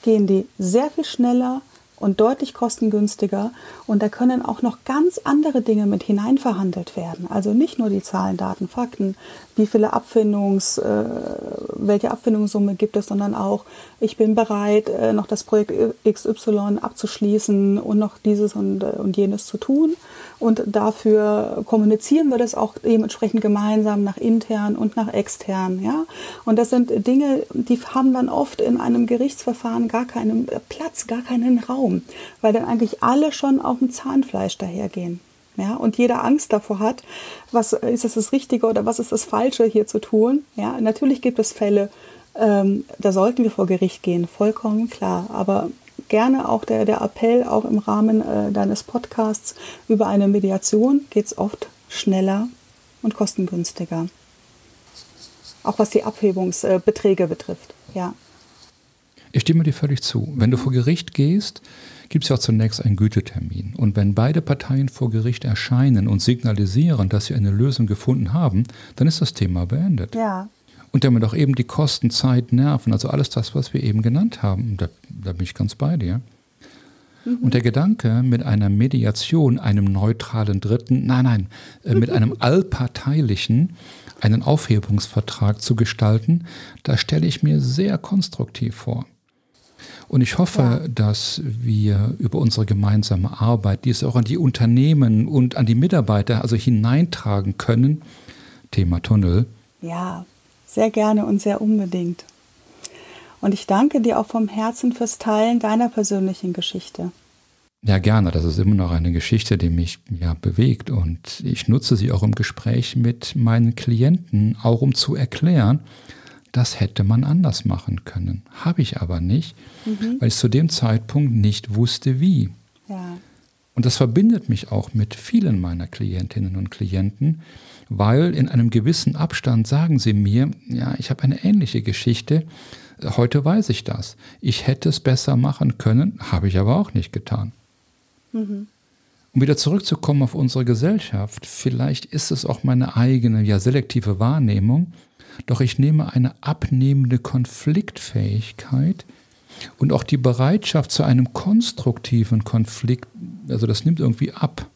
gehen die sehr viel schneller, und deutlich kostengünstiger. Und da können auch noch ganz andere Dinge mit hineinverhandelt werden. Also nicht nur die Zahlen, Daten, Fakten, wie viele Abfindungs, äh, welche Abfindungssumme gibt es, sondern auch, ich bin bereit, äh, noch das Projekt XY abzuschließen und noch dieses und, äh, und jenes zu tun. Und dafür kommunizieren wir das auch dementsprechend gemeinsam nach intern und nach extern. Ja? Und das sind Dinge, die haben dann oft in einem Gerichtsverfahren gar keinen Platz, gar keinen Raum, weil dann eigentlich alle schon auf dem Zahnfleisch dahergehen. Ja, und jeder Angst davor hat, was ist es das Richtige oder was ist das Falsche hier zu tun. Ja, natürlich gibt es Fälle, ähm, da sollten wir vor Gericht gehen, vollkommen klar. Aber gerne auch der, der Appell, auch im Rahmen äh, deines Podcasts über eine Mediation geht es oft schneller und kostengünstiger. Auch was die Abhebungsbeträge betrifft, ja. Ich stimme dir völlig zu. Wenn du vor Gericht gehst, gibt es ja zunächst einen Gütetermin. Und wenn beide Parteien vor Gericht erscheinen und signalisieren, dass sie eine Lösung gefunden haben, dann ist das Thema beendet. Ja. Und damit auch eben die Kosten, Zeit, Nerven, also alles das, was wir eben genannt haben. Da, da bin ich ganz bei dir. Mhm. Und der Gedanke, mit einer Mediation, einem neutralen Dritten, nein, nein, äh, mit einem [laughs] allparteilichen, einen Aufhebungsvertrag zu gestalten, da stelle ich mir sehr konstruktiv vor. Und ich hoffe, ja. dass wir über unsere gemeinsame Arbeit dies auch an die Unternehmen und an die Mitarbeiter also hineintragen können. Thema Tunnel. Ja, sehr gerne und sehr unbedingt. Und ich danke dir auch vom Herzen fürs Teilen deiner persönlichen Geschichte. Ja, gerne. Das ist immer noch eine Geschichte, die mich ja bewegt. Und ich nutze sie auch im Gespräch mit meinen Klienten, auch um zu erklären, das hätte man anders machen können. Habe ich aber nicht, mhm. weil ich zu dem Zeitpunkt nicht wusste, wie. Ja. Und das verbindet mich auch mit vielen meiner Klientinnen und Klienten, weil in einem gewissen Abstand sagen sie mir, ja, ich habe eine ähnliche Geschichte, heute weiß ich das. Ich hätte es besser machen können, habe ich aber auch nicht getan. Mhm. Um wieder zurückzukommen auf unsere Gesellschaft, vielleicht ist es auch meine eigene, ja selektive Wahrnehmung, doch ich nehme eine abnehmende Konfliktfähigkeit und auch die Bereitschaft zu einem konstruktiven Konflikt, also das nimmt irgendwie ab.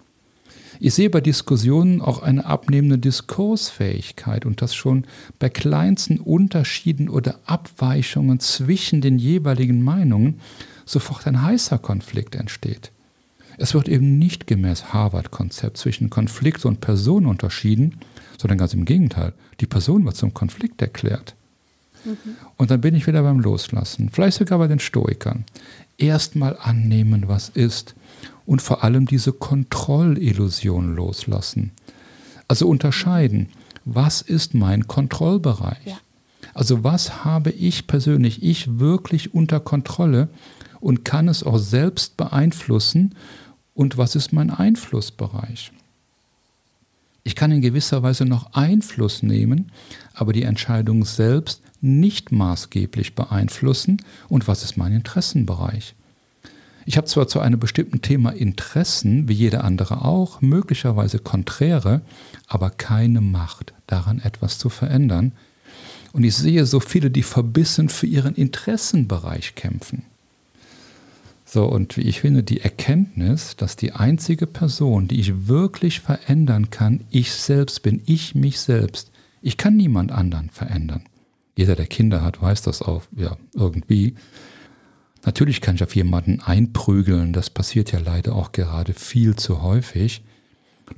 Ich sehe bei Diskussionen auch eine abnehmende Diskursfähigkeit und dass schon bei kleinsten Unterschieden oder Abweichungen zwischen den jeweiligen Meinungen sofort ein heißer Konflikt entsteht. Es wird eben nicht gemäß Harvard-Konzept zwischen Konflikt und Person unterschieden, sondern ganz im Gegenteil. Die Person wird zum Konflikt erklärt. Mhm. Und dann bin ich wieder beim Loslassen, vielleicht sogar bei den Stoikern. Erstmal annehmen, was ist und vor allem diese Kontrollillusion loslassen. Also unterscheiden, was ist mein Kontrollbereich? Ja. Also was habe ich persönlich, ich wirklich unter Kontrolle und kann es auch selbst beeinflussen und was ist mein Einflussbereich? Ich kann in gewisser Weise noch Einfluss nehmen, aber die Entscheidung selbst nicht maßgeblich beeinflussen und was ist mein Interessenbereich? Ich habe zwar zu einem bestimmten Thema Interessen, wie jeder andere auch, möglicherweise konträre, aber keine Macht daran etwas zu verändern. Und ich sehe so viele, die verbissen für ihren Interessenbereich kämpfen. So, und wie ich finde, die Erkenntnis, dass die einzige Person, die ich wirklich verändern kann, ich selbst bin, ich mich selbst. Ich kann niemand anderen verändern. Jeder, der Kinder hat, weiß das auch, ja, irgendwie. Natürlich kann ich auf jemanden einprügeln, das passiert ja leider auch gerade viel zu häufig.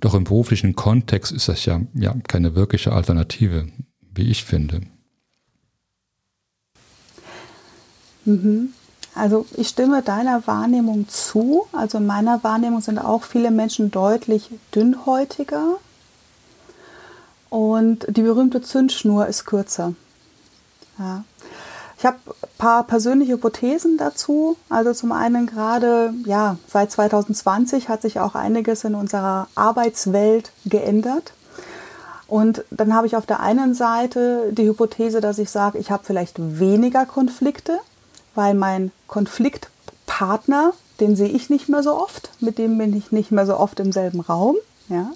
Doch im beruflichen Kontext ist das ja, ja keine wirkliche Alternative, wie ich finde. Mhm. Also ich stimme deiner Wahrnehmung zu. Also in meiner Wahrnehmung sind auch viele Menschen deutlich dünnhäutiger. Und die berühmte Zündschnur ist kürzer. Ja. Ich habe ein paar persönliche Hypothesen dazu. Also zum einen gerade, ja, seit 2020 hat sich auch einiges in unserer Arbeitswelt geändert. Und dann habe ich auf der einen Seite die Hypothese, dass ich sage, ich habe vielleicht weniger Konflikte, weil mein Konfliktpartner, den sehe ich nicht mehr so oft, mit dem bin ich nicht mehr so oft im selben Raum. Ja.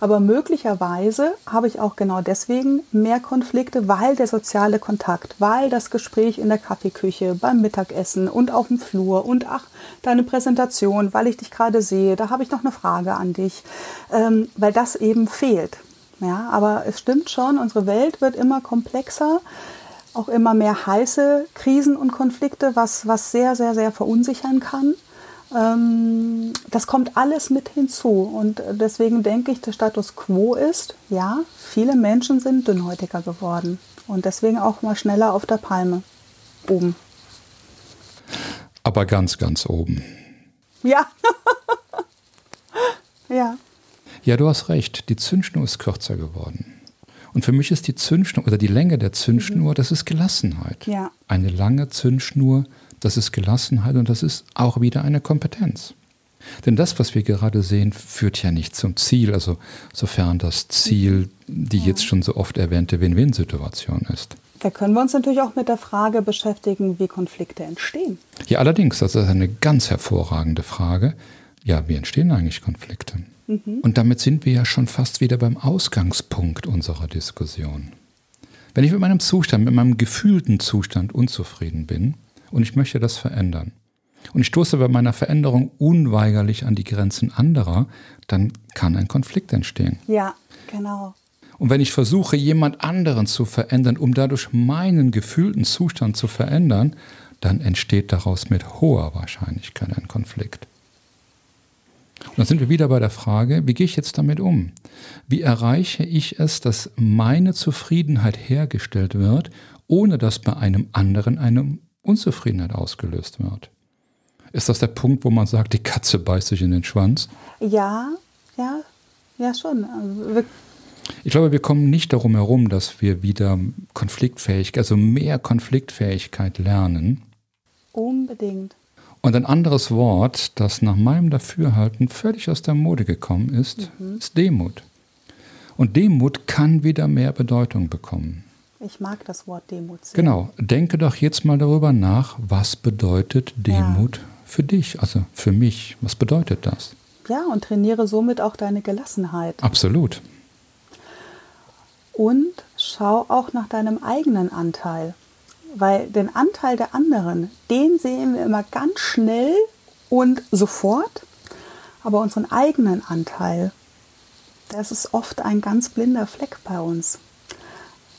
Aber möglicherweise habe ich auch genau deswegen mehr Konflikte, weil der soziale Kontakt, weil das Gespräch in der Kaffeeküche, beim Mittagessen und auf dem Flur und ach, deine Präsentation, weil ich dich gerade sehe, da habe ich noch eine Frage an dich, ähm, weil das eben fehlt. Ja, aber es stimmt schon, unsere Welt wird immer komplexer, auch immer mehr heiße Krisen und Konflikte, was, was sehr, sehr, sehr verunsichern kann. Ähm, das kommt alles mit hinzu. Und deswegen denke ich, der Status quo ist, ja, viele Menschen sind dünnhäutiger geworden. Und deswegen auch mal schneller auf der Palme. Oben. Aber ganz, ganz oben. Ja. [laughs] ja. Ja, du hast recht. Die Zündschnur ist kürzer geworden. Und für mich ist die Zündschnur oder die Länge der Zündschnur, mhm. das ist Gelassenheit. Ja. Eine lange Zündschnur das ist Gelassenheit und das ist auch wieder eine Kompetenz. Denn das, was wir gerade sehen, führt ja nicht zum Ziel, also sofern das Ziel die jetzt schon so oft erwähnte Win-Win-Situation ist. Da können wir uns natürlich auch mit der Frage beschäftigen, wie Konflikte entstehen. Ja, allerdings, das ist eine ganz hervorragende Frage. Ja, wie entstehen eigentlich Konflikte? Mhm. Und damit sind wir ja schon fast wieder beim Ausgangspunkt unserer Diskussion. Wenn ich mit meinem Zustand, mit meinem gefühlten Zustand unzufrieden bin, und ich möchte das verändern. Und ich stoße bei meiner Veränderung unweigerlich an die Grenzen anderer, dann kann ein Konflikt entstehen. Ja, genau. Und wenn ich versuche, jemand anderen zu verändern, um dadurch meinen gefühlten Zustand zu verändern, dann entsteht daraus mit hoher Wahrscheinlichkeit ein Konflikt. Und dann sind wir wieder bei der Frage, wie gehe ich jetzt damit um? Wie erreiche ich es, dass meine Zufriedenheit hergestellt wird, ohne dass bei einem anderen eine Unzufriedenheit ausgelöst wird. Ist das der Punkt, wo man sagt, die Katze beißt sich in den Schwanz? Ja, ja, ja schon. Also ich glaube, wir kommen nicht darum herum, dass wir wieder Konfliktfähigkeit, also mehr Konfliktfähigkeit lernen. Unbedingt. Und ein anderes Wort, das nach meinem Dafürhalten völlig aus der Mode gekommen ist, mhm. ist Demut. Und Demut kann wieder mehr Bedeutung bekommen. Ich mag das Wort Demut sehr. Genau. Denke doch jetzt mal darüber nach, was bedeutet Demut ja. für dich, also für mich. Was bedeutet das? Ja, und trainiere somit auch deine Gelassenheit. Absolut. Und schau auch nach deinem eigenen Anteil. Weil den Anteil der anderen, den sehen wir immer ganz schnell und sofort. Aber unseren eigenen Anteil, das ist oft ein ganz blinder Fleck bei uns.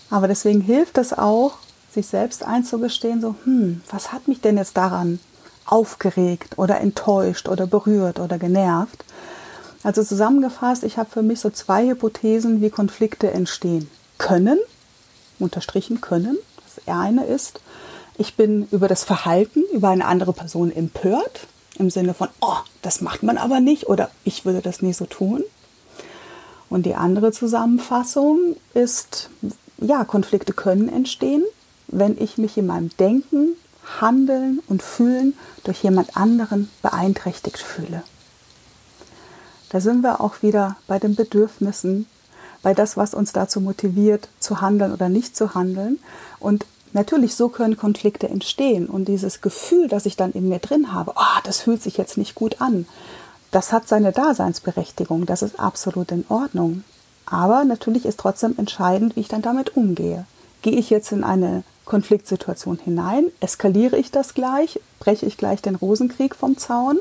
Aber deswegen hilft es auch, sich selbst einzugestehen, so, hm, was hat mich denn jetzt daran aufgeregt oder enttäuscht oder berührt oder genervt? Also zusammengefasst, ich habe für mich so zwei Hypothesen, wie Konflikte entstehen können, unterstrichen können. Eine ist, ich bin über das Verhalten über eine andere Person empört, im Sinne von, oh, das macht man aber nicht oder ich würde das nie so tun. Und die andere Zusammenfassung ist, ja, Konflikte können entstehen, wenn ich mich in meinem Denken, Handeln und Fühlen durch jemand anderen beeinträchtigt fühle. Da sind wir auch wieder bei den Bedürfnissen, bei das, was uns dazu motiviert, zu handeln oder nicht zu handeln. Und natürlich, so können Konflikte entstehen. Und dieses Gefühl, das ich dann in mir drin habe, oh, das fühlt sich jetzt nicht gut an, das hat seine Daseinsberechtigung, das ist absolut in Ordnung. Aber natürlich ist trotzdem entscheidend, wie ich dann damit umgehe. Gehe ich jetzt in eine Konfliktsituation hinein? Eskaliere ich das gleich? Breche ich gleich den Rosenkrieg vom Zaun?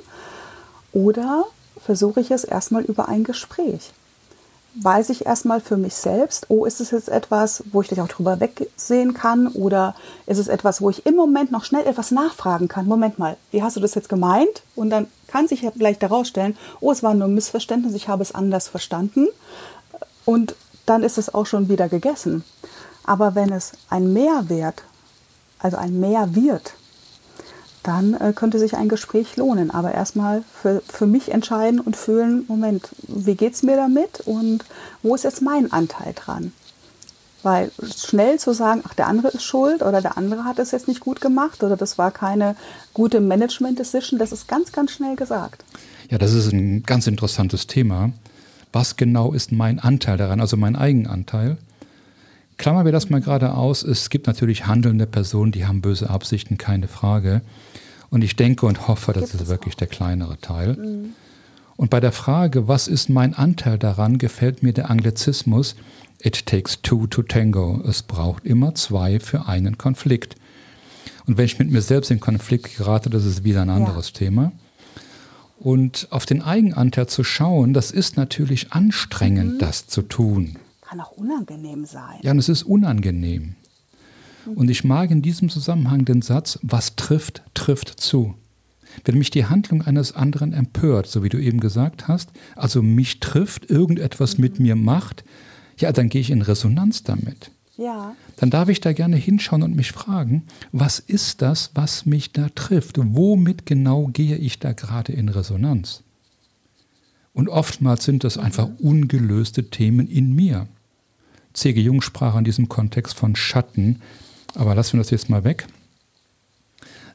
Oder versuche ich es erstmal über ein Gespräch? Weiß ich erstmal für mich selbst, oh, ist es jetzt etwas, wo ich dich auch drüber wegsehen kann oder ist es etwas, wo ich im Moment noch schnell etwas nachfragen kann? Moment mal, wie hast du das jetzt gemeint? Und dann kann sich ja vielleicht herausstellen, oh, es war nur ein Missverständnis, ich habe es anders verstanden. Und dann ist es auch schon wieder gegessen. Aber wenn es ein Mehrwert, also ein Mehrwert dann äh, könnte sich ein Gespräch lohnen. Aber erstmal für, für mich entscheiden und fühlen, Moment, wie geht es mir damit und wo ist jetzt mein Anteil dran? Weil schnell zu sagen, ach, der andere ist schuld oder der andere hat es jetzt nicht gut gemacht oder das war keine gute Management-Decision, das ist ganz, ganz schnell gesagt. Ja, das ist ein ganz interessantes Thema. Was genau ist mein Anteil daran, also mein Eigenanteil? Klammern wir das mal gerade aus. Es gibt natürlich handelnde Personen, die haben böse Absichten, keine Frage. Und ich denke und hoffe, das ist wirklich der kleinere Teil. Mhm. Und bei der Frage, was ist mein Anteil daran, gefällt mir der Anglizismus, it takes two to tango. Es braucht immer zwei für einen Konflikt. Und wenn ich mit mir selbst in Konflikt gerate, das ist wieder ein anderes ja. Thema. Und auf den Eigenanteil zu schauen, das ist natürlich anstrengend, mhm. das zu tun. Kann auch unangenehm sein. Ja, und es ist unangenehm. Und ich mag in diesem Zusammenhang den Satz, was trifft, trifft zu. Wenn mich die Handlung eines anderen empört, so wie du eben gesagt hast, also mich trifft, irgendetwas mit mir macht, ja, dann gehe ich in Resonanz damit. Ja. Dann darf ich da gerne hinschauen und mich fragen, was ist das, was mich da trifft? Womit genau gehe ich da gerade in Resonanz? Und oftmals sind das einfach ungelöste Themen in mir. C.G. Jung sprach in diesem Kontext von Schatten, aber lassen wir das jetzt mal weg.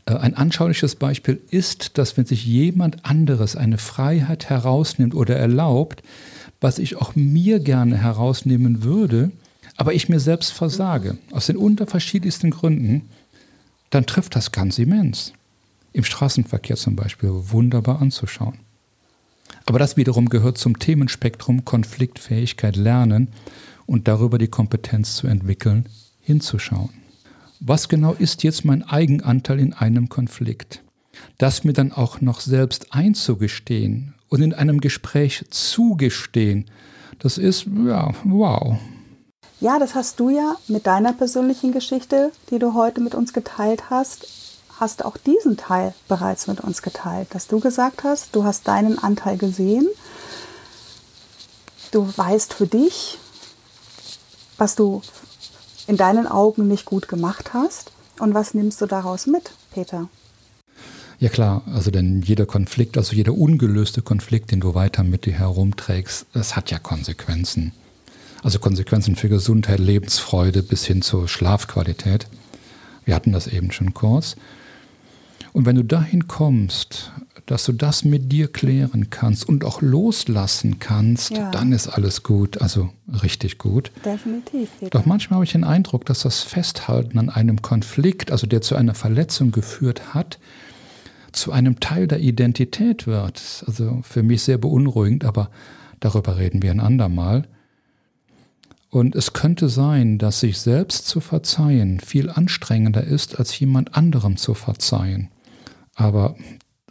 Äh, ein anschauliches Beispiel ist, dass wenn sich jemand anderes eine Freiheit herausnimmt oder erlaubt, was ich auch mir gerne herausnehmen würde, aber ich mir selbst versage, aus den unterschiedlichsten Gründen, dann trifft das ganz immens. Im Straßenverkehr zum Beispiel wunderbar anzuschauen. Aber das wiederum gehört zum Themenspektrum Konfliktfähigkeit lernen und darüber die Kompetenz zu entwickeln, hinzuschauen. Was genau ist jetzt mein Eigenanteil in einem Konflikt? Das mir dann auch noch selbst einzugestehen und in einem Gespräch zugestehen, das ist, ja, wow. Ja, das hast du ja mit deiner persönlichen Geschichte, die du heute mit uns geteilt hast, hast auch diesen Teil bereits mit uns geteilt, dass du gesagt hast, du hast deinen Anteil gesehen, du weißt für dich, was du in deinen Augen nicht gut gemacht hast und was nimmst du daraus mit, Peter? Ja klar, also denn jeder Konflikt, also jeder ungelöste Konflikt, den du weiter mit dir herumträgst, das hat ja Konsequenzen. Also Konsequenzen für Gesundheit, Lebensfreude bis hin zur Schlafqualität. Wir hatten das eben schon kurz. Und wenn du dahin kommst, dass du das mit dir klären kannst und auch loslassen kannst, ja. dann ist alles gut, also richtig gut. Definitiv. Peter. Doch manchmal habe ich den Eindruck, dass das Festhalten an einem Konflikt, also der zu einer Verletzung geführt hat, zu einem Teil der Identität wird. Also für mich sehr beunruhigend, aber darüber reden wir ein andermal. Und es könnte sein, dass sich selbst zu verzeihen viel anstrengender ist, als jemand anderem zu verzeihen. Aber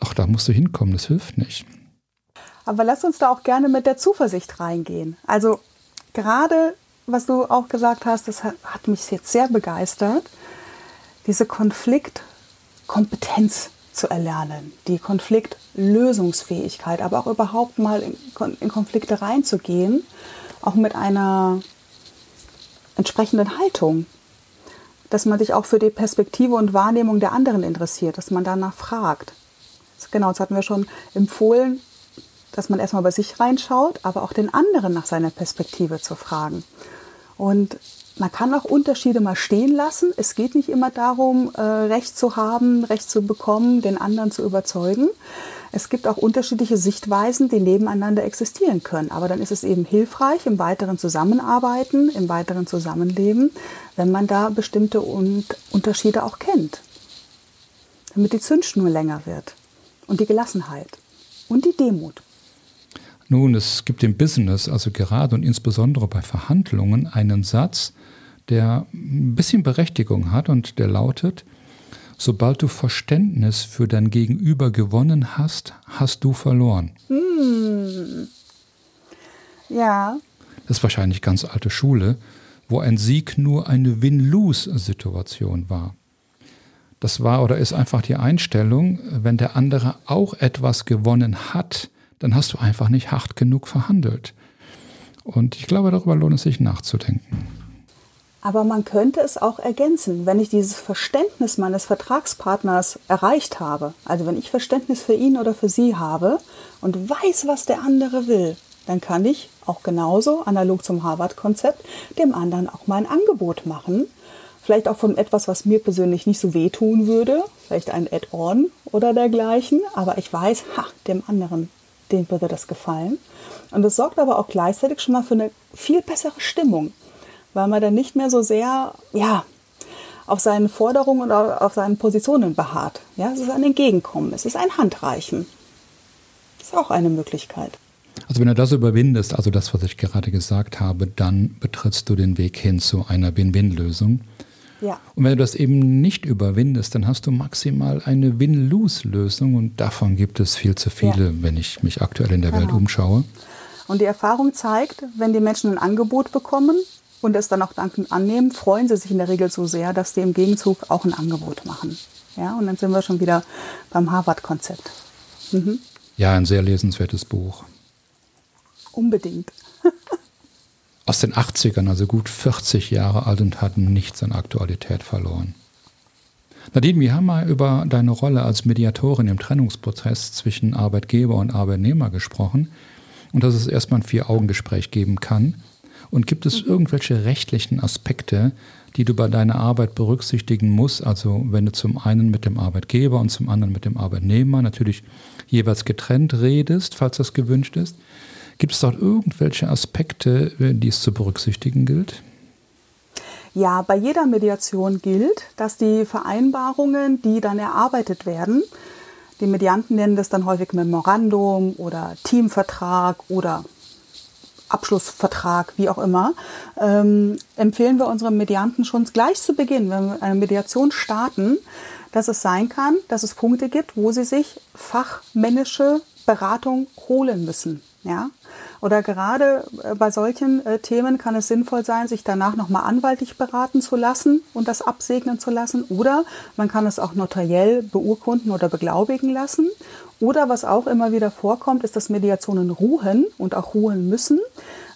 auch da musst du hinkommen, das hilft nicht. Aber lass uns da auch gerne mit der Zuversicht reingehen. Also gerade, was du auch gesagt hast, das hat mich jetzt sehr begeistert, diese Konfliktkompetenz zu erlernen, die Konfliktlösungsfähigkeit, aber auch überhaupt mal in Konflikte reinzugehen, auch mit einer entsprechenden Haltung, dass man sich auch für die Perspektive und Wahrnehmung der anderen interessiert, dass man danach fragt. Genau, das hatten wir schon empfohlen, dass man erstmal bei sich reinschaut, aber auch den anderen nach seiner Perspektive zu fragen. Und man kann auch Unterschiede mal stehen lassen. Es geht nicht immer darum, äh, Recht zu haben, Recht zu bekommen, den anderen zu überzeugen. Es gibt auch unterschiedliche Sichtweisen, die nebeneinander existieren können. Aber dann ist es eben hilfreich im weiteren Zusammenarbeiten, im weiteren Zusammenleben, wenn man da bestimmte Unterschiede auch kennt. Damit die Zündschnur länger wird und die Gelassenheit und die Demut. Nun, es gibt im Business, also gerade und insbesondere bei Verhandlungen, einen Satz, der ein bisschen Berechtigung hat und der lautet, sobald du Verständnis für dein Gegenüber gewonnen hast, hast du verloren. Hm. Ja. Das das ist wahrscheinlich ganz alte Schule, wo ein Sieg nur eine Win-Lose-Situation war. Das war oder ist einfach die Einstellung, wenn der andere auch etwas gewonnen hat, dann hast du einfach nicht hart genug verhandelt. Und ich glaube, darüber lohnt es sich nachzudenken. Aber man könnte es auch ergänzen, wenn ich dieses Verständnis meines Vertragspartners erreicht habe, also wenn ich Verständnis für ihn oder für sie habe und weiß, was der andere will, dann kann ich auch genauso, analog zum Harvard-Konzept, dem anderen auch mal ein Angebot machen. Vielleicht auch von etwas, was mir persönlich nicht so wehtun würde, vielleicht ein Add-on oder dergleichen, aber ich weiß, ha, dem anderen, dem würde das gefallen. Und es sorgt aber auch gleichzeitig schon mal für eine viel bessere Stimmung, weil man dann nicht mehr so sehr, ja, auf seinen Forderungen oder auf seinen Positionen beharrt. Ja, es ist ein Entgegenkommen, es ist ein Handreichen. Das ist auch eine Möglichkeit. Also wenn du das überwindest, also das, was ich gerade gesagt habe, dann betrittst du den Weg hin zu einer Win-Win-Lösung. Ja. Und wenn du das eben nicht überwindest, dann hast du maximal eine Win-Lose-Lösung und davon gibt es viel zu viele, ja. wenn ich mich aktuell in der genau. Welt umschaue. Und die Erfahrung zeigt, wenn die Menschen ein Angebot bekommen und es dann auch dankend annehmen, freuen sie sich in der Regel so sehr, dass sie im Gegenzug auch ein Angebot machen. Ja, und dann sind wir schon wieder beim Harvard-Konzept. Mhm. Ja, ein sehr lesenswertes Buch. Unbedingt. [laughs] Aus den 80ern, also gut 40 Jahre alt und hatten nichts an Aktualität verloren. Nadine, wir haben mal über deine Rolle als Mediatorin im Trennungsprozess zwischen Arbeitgeber und Arbeitnehmer gesprochen und dass es erstmal ein Vier-Augen-Gespräch geben kann. Und gibt es irgendwelche rechtlichen Aspekte, die du bei deiner Arbeit berücksichtigen musst? Also wenn du zum einen mit dem Arbeitgeber und zum anderen mit dem Arbeitnehmer natürlich jeweils getrennt redest, falls das gewünscht ist. Gibt es dort irgendwelche Aspekte, die es zu berücksichtigen gilt? Ja, bei jeder Mediation gilt, dass die Vereinbarungen, die dann erarbeitet werden, die Medianten nennen das dann häufig Memorandum oder Teamvertrag oder Abschlussvertrag, wie auch immer, ähm, empfehlen wir unseren Medianten schon gleich zu Beginn, wenn wir eine Mediation starten, dass es sein kann, dass es Punkte gibt, wo sie sich fachmännische Beratung holen müssen. Ja? Oder gerade äh, bei solchen äh, Themen kann es sinnvoll sein, sich danach nochmal anwaltlich beraten zu lassen und das absegnen zu lassen. Oder man kann es auch notariell beurkunden oder beglaubigen lassen. Oder was auch immer wieder vorkommt, ist, dass Mediationen ruhen und auch ruhen müssen,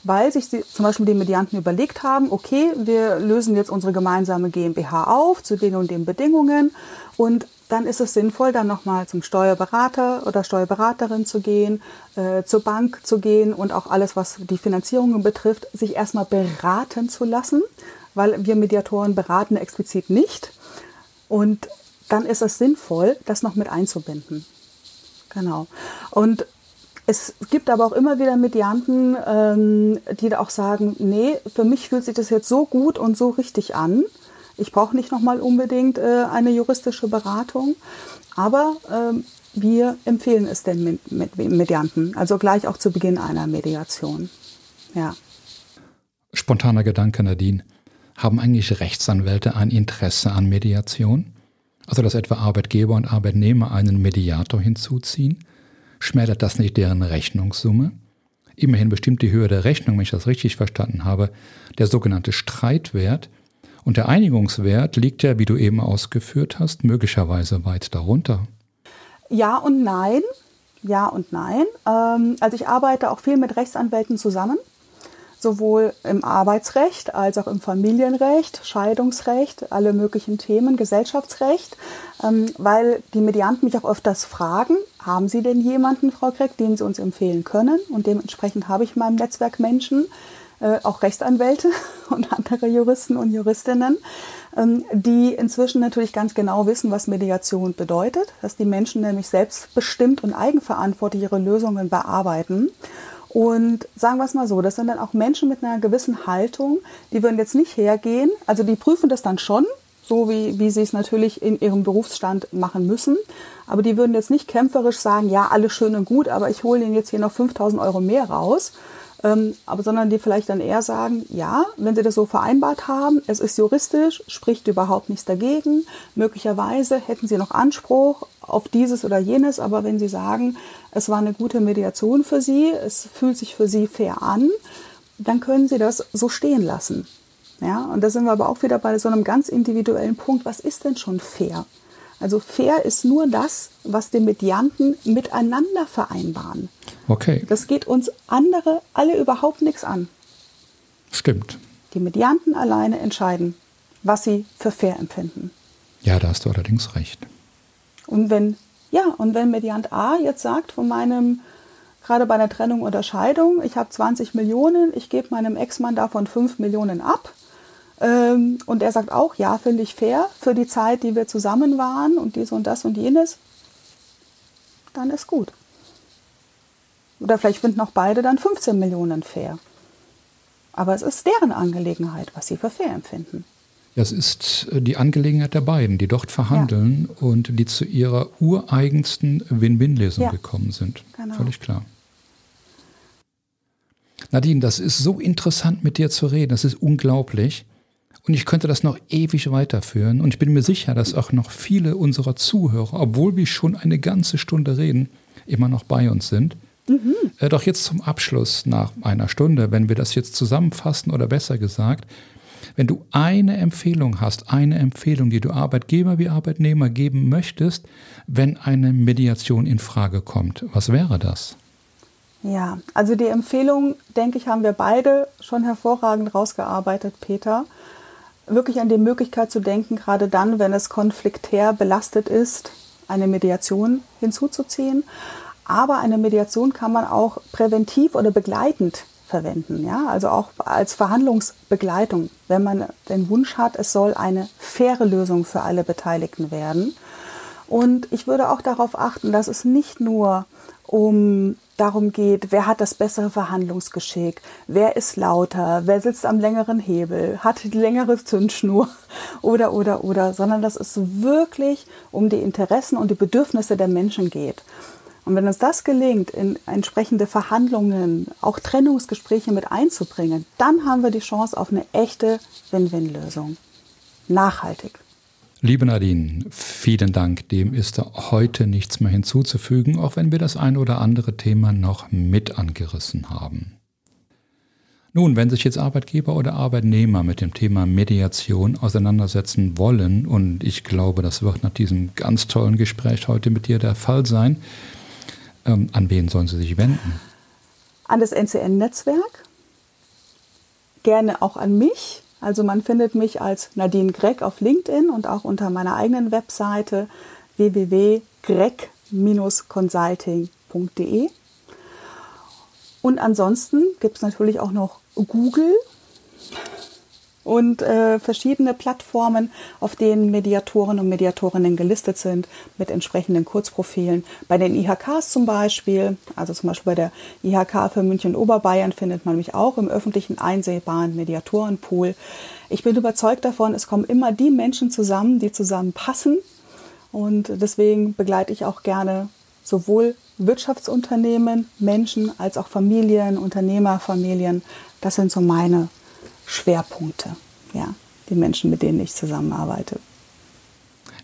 weil sich die, zum Beispiel die Medianten überlegt haben, okay, wir lösen jetzt unsere gemeinsame GmbH auf zu den und den Bedingungen und dann ist es sinnvoll, dann nochmal zum Steuerberater oder Steuerberaterin zu gehen, äh, zur Bank zu gehen und auch alles, was die Finanzierungen betrifft, sich erstmal beraten zu lassen, weil wir Mediatoren beraten explizit nicht. Und dann ist es sinnvoll, das noch mit einzubinden. Genau. Und es gibt aber auch immer wieder Medianten, ähm, die da auch sagen, nee, für mich fühlt sich das jetzt so gut und so richtig an ich brauche nicht nochmal unbedingt äh, eine juristische Beratung, aber ähm, wir empfehlen es den Medianten, also gleich auch zu Beginn einer Mediation. Ja. Spontaner Gedanke, Nadine. Haben eigentlich Rechtsanwälte ein Interesse an Mediation? Also, dass etwa Arbeitgeber und Arbeitnehmer einen Mediator hinzuziehen? Schmälert das nicht deren Rechnungssumme? Immerhin bestimmt die Höhe der Rechnung, wenn ich das richtig verstanden habe, der sogenannte Streitwert, und der Einigungswert liegt ja, wie du eben ausgeführt hast, möglicherweise weit darunter. Ja und nein. Ja und nein. Ähm, also ich arbeite auch viel mit Rechtsanwälten zusammen, sowohl im Arbeitsrecht als auch im Familienrecht, Scheidungsrecht, alle möglichen Themen, Gesellschaftsrecht, ähm, weil die Medianten mich auch öfters fragen, haben Sie denn jemanden, Frau Kreck, den Sie uns empfehlen können? Und dementsprechend habe ich in meinem Netzwerk Menschen, äh, auch Rechtsanwälte [laughs] und andere Juristen und Juristinnen, ähm, die inzwischen natürlich ganz genau wissen, was Mediation bedeutet, dass die Menschen nämlich selbstbestimmt und eigenverantwortlich ihre Lösungen bearbeiten. Und sagen wir es mal so, das sind dann auch Menschen mit einer gewissen Haltung, die würden jetzt nicht hergehen, also die prüfen das dann schon, so wie, wie sie es natürlich in ihrem Berufsstand machen müssen. Aber die würden jetzt nicht kämpferisch sagen, ja, alles schön und gut, aber ich hole Ihnen jetzt hier noch 5000 Euro mehr raus, ähm, aber sondern die vielleicht dann eher sagen, ja, wenn sie das so vereinbart haben, es ist juristisch, spricht überhaupt nichts dagegen, möglicherweise hätten sie noch Anspruch auf dieses oder jenes, aber wenn sie sagen, es war eine gute Mediation für sie, es fühlt sich für sie fair an, dann können Sie das so stehen lassen. Ja, und da sind wir aber auch wieder bei so einem ganz individuellen Punkt. Was ist denn schon fair? Also fair ist nur das, was die Medianten miteinander vereinbaren. Okay. Das geht uns andere alle überhaupt nichts an. Stimmt. Die Medianten alleine entscheiden, was sie für fair empfinden. Ja, da hast du allerdings recht. Und wenn, ja, und wenn Mediant A jetzt sagt, von meinem, gerade bei einer Trennung oder Scheidung, ich habe 20 Millionen, ich gebe meinem Ex-Mann davon 5 Millionen ab, ähm, und er sagt auch, ja, finde ich fair für die Zeit, die wir zusammen waren und dies und das und jenes, dann ist gut. Oder vielleicht finden auch beide dann 15 Millionen fair. Aber es ist deren Angelegenheit, was sie für fair empfinden. Das ist äh, die Angelegenheit der beiden, die dort verhandeln ja. und die zu ihrer ureigensten Win-Win-Lösung ja. gekommen sind. Genau. Völlig klar. Nadine, das ist so interessant mit dir zu reden. Das ist unglaublich. Und ich könnte das noch ewig weiterführen. Und ich bin mir sicher, dass auch noch viele unserer Zuhörer, obwohl wir schon eine ganze Stunde reden, immer noch bei uns sind. Mhm. Äh, doch jetzt zum Abschluss nach einer Stunde, wenn wir das jetzt zusammenfassen oder besser gesagt, wenn du eine Empfehlung hast, eine Empfehlung, die du Arbeitgeber wie Arbeitnehmer geben möchtest, wenn eine Mediation in Frage kommt, was wäre das? Ja, also die Empfehlung, denke ich, haben wir beide schon hervorragend rausgearbeitet, Peter wirklich an die Möglichkeit zu denken, gerade dann, wenn es konfliktär belastet ist, eine Mediation hinzuzuziehen. Aber eine Mediation kann man auch präventiv oder begleitend verwenden, ja, also auch als Verhandlungsbegleitung, wenn man den Wunsch hat, es soll eine faire Lösung für alle Beteiligten werden. Und ich würde auch darauf achten, dass es nicht nur um darum geht, wer hat das bessere Verhandlungsgeschick, wer ist lauter, wer sitzt am längeren Hebel, hat die längere Zündschnur [laughs] oder, oder, oder, sondern dass es wirklich um die Interessen und die Bedürfnisse der Menschen geht. Und wenn uns das gelingt, in entsprechende Verhandlungen, auch Trennungsgespräche mit einzubringen, dann haben wir die Chance auf eine echte Win-Win-Lösung. Nachhaltig. Liebe Nadine, vielen Dank. Dem ist heute nichts mehr hinzuzufügen, auch wenn wir das ein oder andere Thema noch mit angerissen haben. Nun, wenn sich jetzt Arbeitgeber oder Arbeitnehmer mit dem Thema Mediation auseinandersetzen wollen, und ich glaube, das wird nach diesem ganz tollen Gespräch heute mit dir der Fall sein, ähm, an wen sollen sie sich wenden? An das NCN-Netzwerk, gerne auch an mich. Also man findet mich als Nadine Gregg auf LinkedIn und auch unter meiner eigenen Webseite www.gregg-consulting.de. Und ansonsten gibt es natürlich auch noch Google und äh, verschiedene Plattformen, auf denen Mediatoren und Mediatorinnen gelistet sind mit entsprechenden Kurzprofilen. Bei den IHKs zum Beispiel, also zum Beispiel bei der IHK für München und Oberbayern findet man mich auch im öffentlichen einsehbaren Mediatorenpool. Ich bin überzeugt davon, es kommen immer die Menschen zusammen, die zusammenpassen. Und deswegen begleite ich auch gerne sowohl Wirtschaftsunternehmen, Menschen als auch Familien, Unternehmerfamilien. Das sind so meine Schwerpunkte, ja, die Menschen, mit denen ich zusammenarbeite.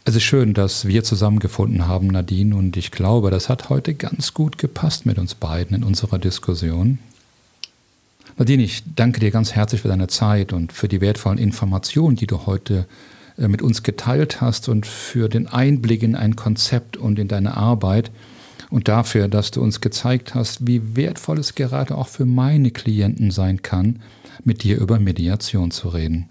Es ist schön, dass wir zusammengefunden haben, Nadine, und ich glaube, das hat heute ganz gut gepasst mit uns beiden in unserer Diskussion. Nadine, ich danke dir ganz herzlich für deine Zeit und für die wertvollen Informationen, die du heute äh, mit uns geteilt hast und für den Einblick in ein Konzept und in deine Arbeit und dafür, dass du uns gezeigt hast, wie wertvoll es gerade auch für meine Klienten sein kann, mit dir über Mediation zu reden.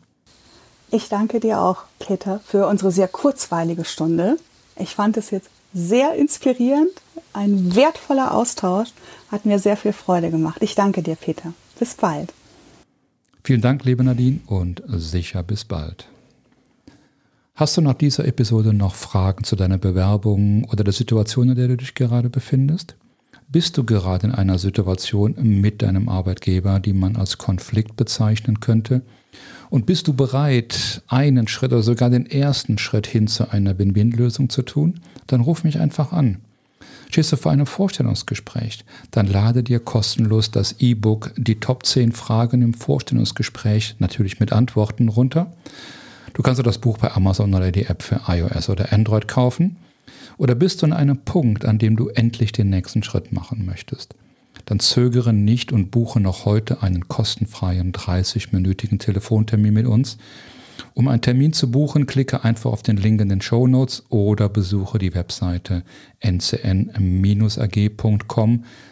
Ich danke dir auch, Peter, für unsere sehr kurzweilige Stunde. Ich fand es jetzt sehr inspirierend, ein wertvoller Austausch, hat mir sehr viel Freude gemacht. Ich danke dir, Peter. Bis bald. Vielen Dank, liebe Nadine, und sicher bis bald. Hast du nach dieser Episode noch Fragen zu deiner Bewerbung oder der Situation, in der du dich gerade befindest? Bist du gerade in einer Situation mit deinem Arbeitgeber, die man als Konflikt bezeichnen könnte? Und bist du bereit, einen Schritt oder sogar den ersten Schritt hin zu einer Win-Win-Lösung zu tun? Dann ruf mich einfach an. Stehst du vor einem Vorstellungsgespräch? Dann lade dir kostenlos das E-Book Die Top 10 Fragen im Vorstellungsgespräch, natürlich mit Antworten, runter. Du kannst das Buch bei Amazon oder die App für iOS oder Android kaufen. Oder bist du an einem Punkt, an dem du endlich den nächsten Schritt machen möchtest? dann zögere nicht und buche noch heute einen kostenfreien 30-minütigen Telefontermin mit uns. Um einen Termin zu buchen, klicke einfach auf den Link in den Show Notes oder besuche die Webseite ncn-ag.com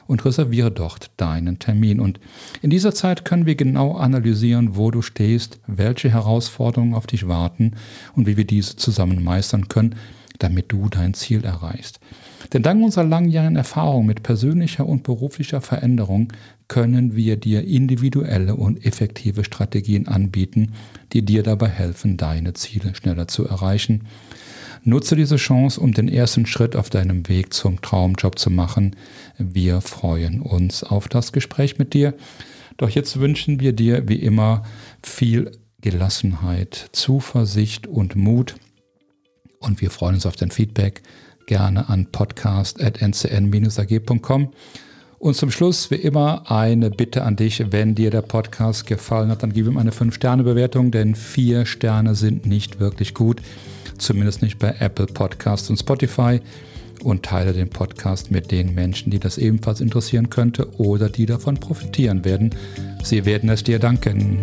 und reserviere dort deinen Termin. Und in dieser Zeit können wir genau analysieren, wo du stehst, welche Herausforderungen auf dich warten und wie wir diese zusammen meistern können, damit du dein Ziel erreichst. Denn dank unserer langjährigen Erfahrung mit persönlicher und beruflicher Veränderung können wir dir individuelle und effektive Strategien anbieten, die dir dabei helfen, deine Ziele schneller zu erreichen. Nutze diese Chance, um den ersten Schritt auf deinem Weg zum Traumjob zu machen. Wir freuen uns auf das Gespräch mit dir. Doch jetzt wünschen wir dir wie immer viel Gelassenheit, Zuversicht und Mut. Und wir freuen uns auf dein Feedback gerne an podcast.ncn-ag.com. Und zum Schluss, wie immer, eine Bitte an dich, wenn dir der Podcast gefallen hat, dann gib ihm eine 5-Sterne-Bewertung, denn 4 Sterne sind nicht wirklich gut, zumindest nicht bei Apple Podcasts und Spotify. Und teile den Podcast mit den Menschen, die das ebenfalls interessieren könnte oder die davon profitieren werden. Sie werden es dir danken.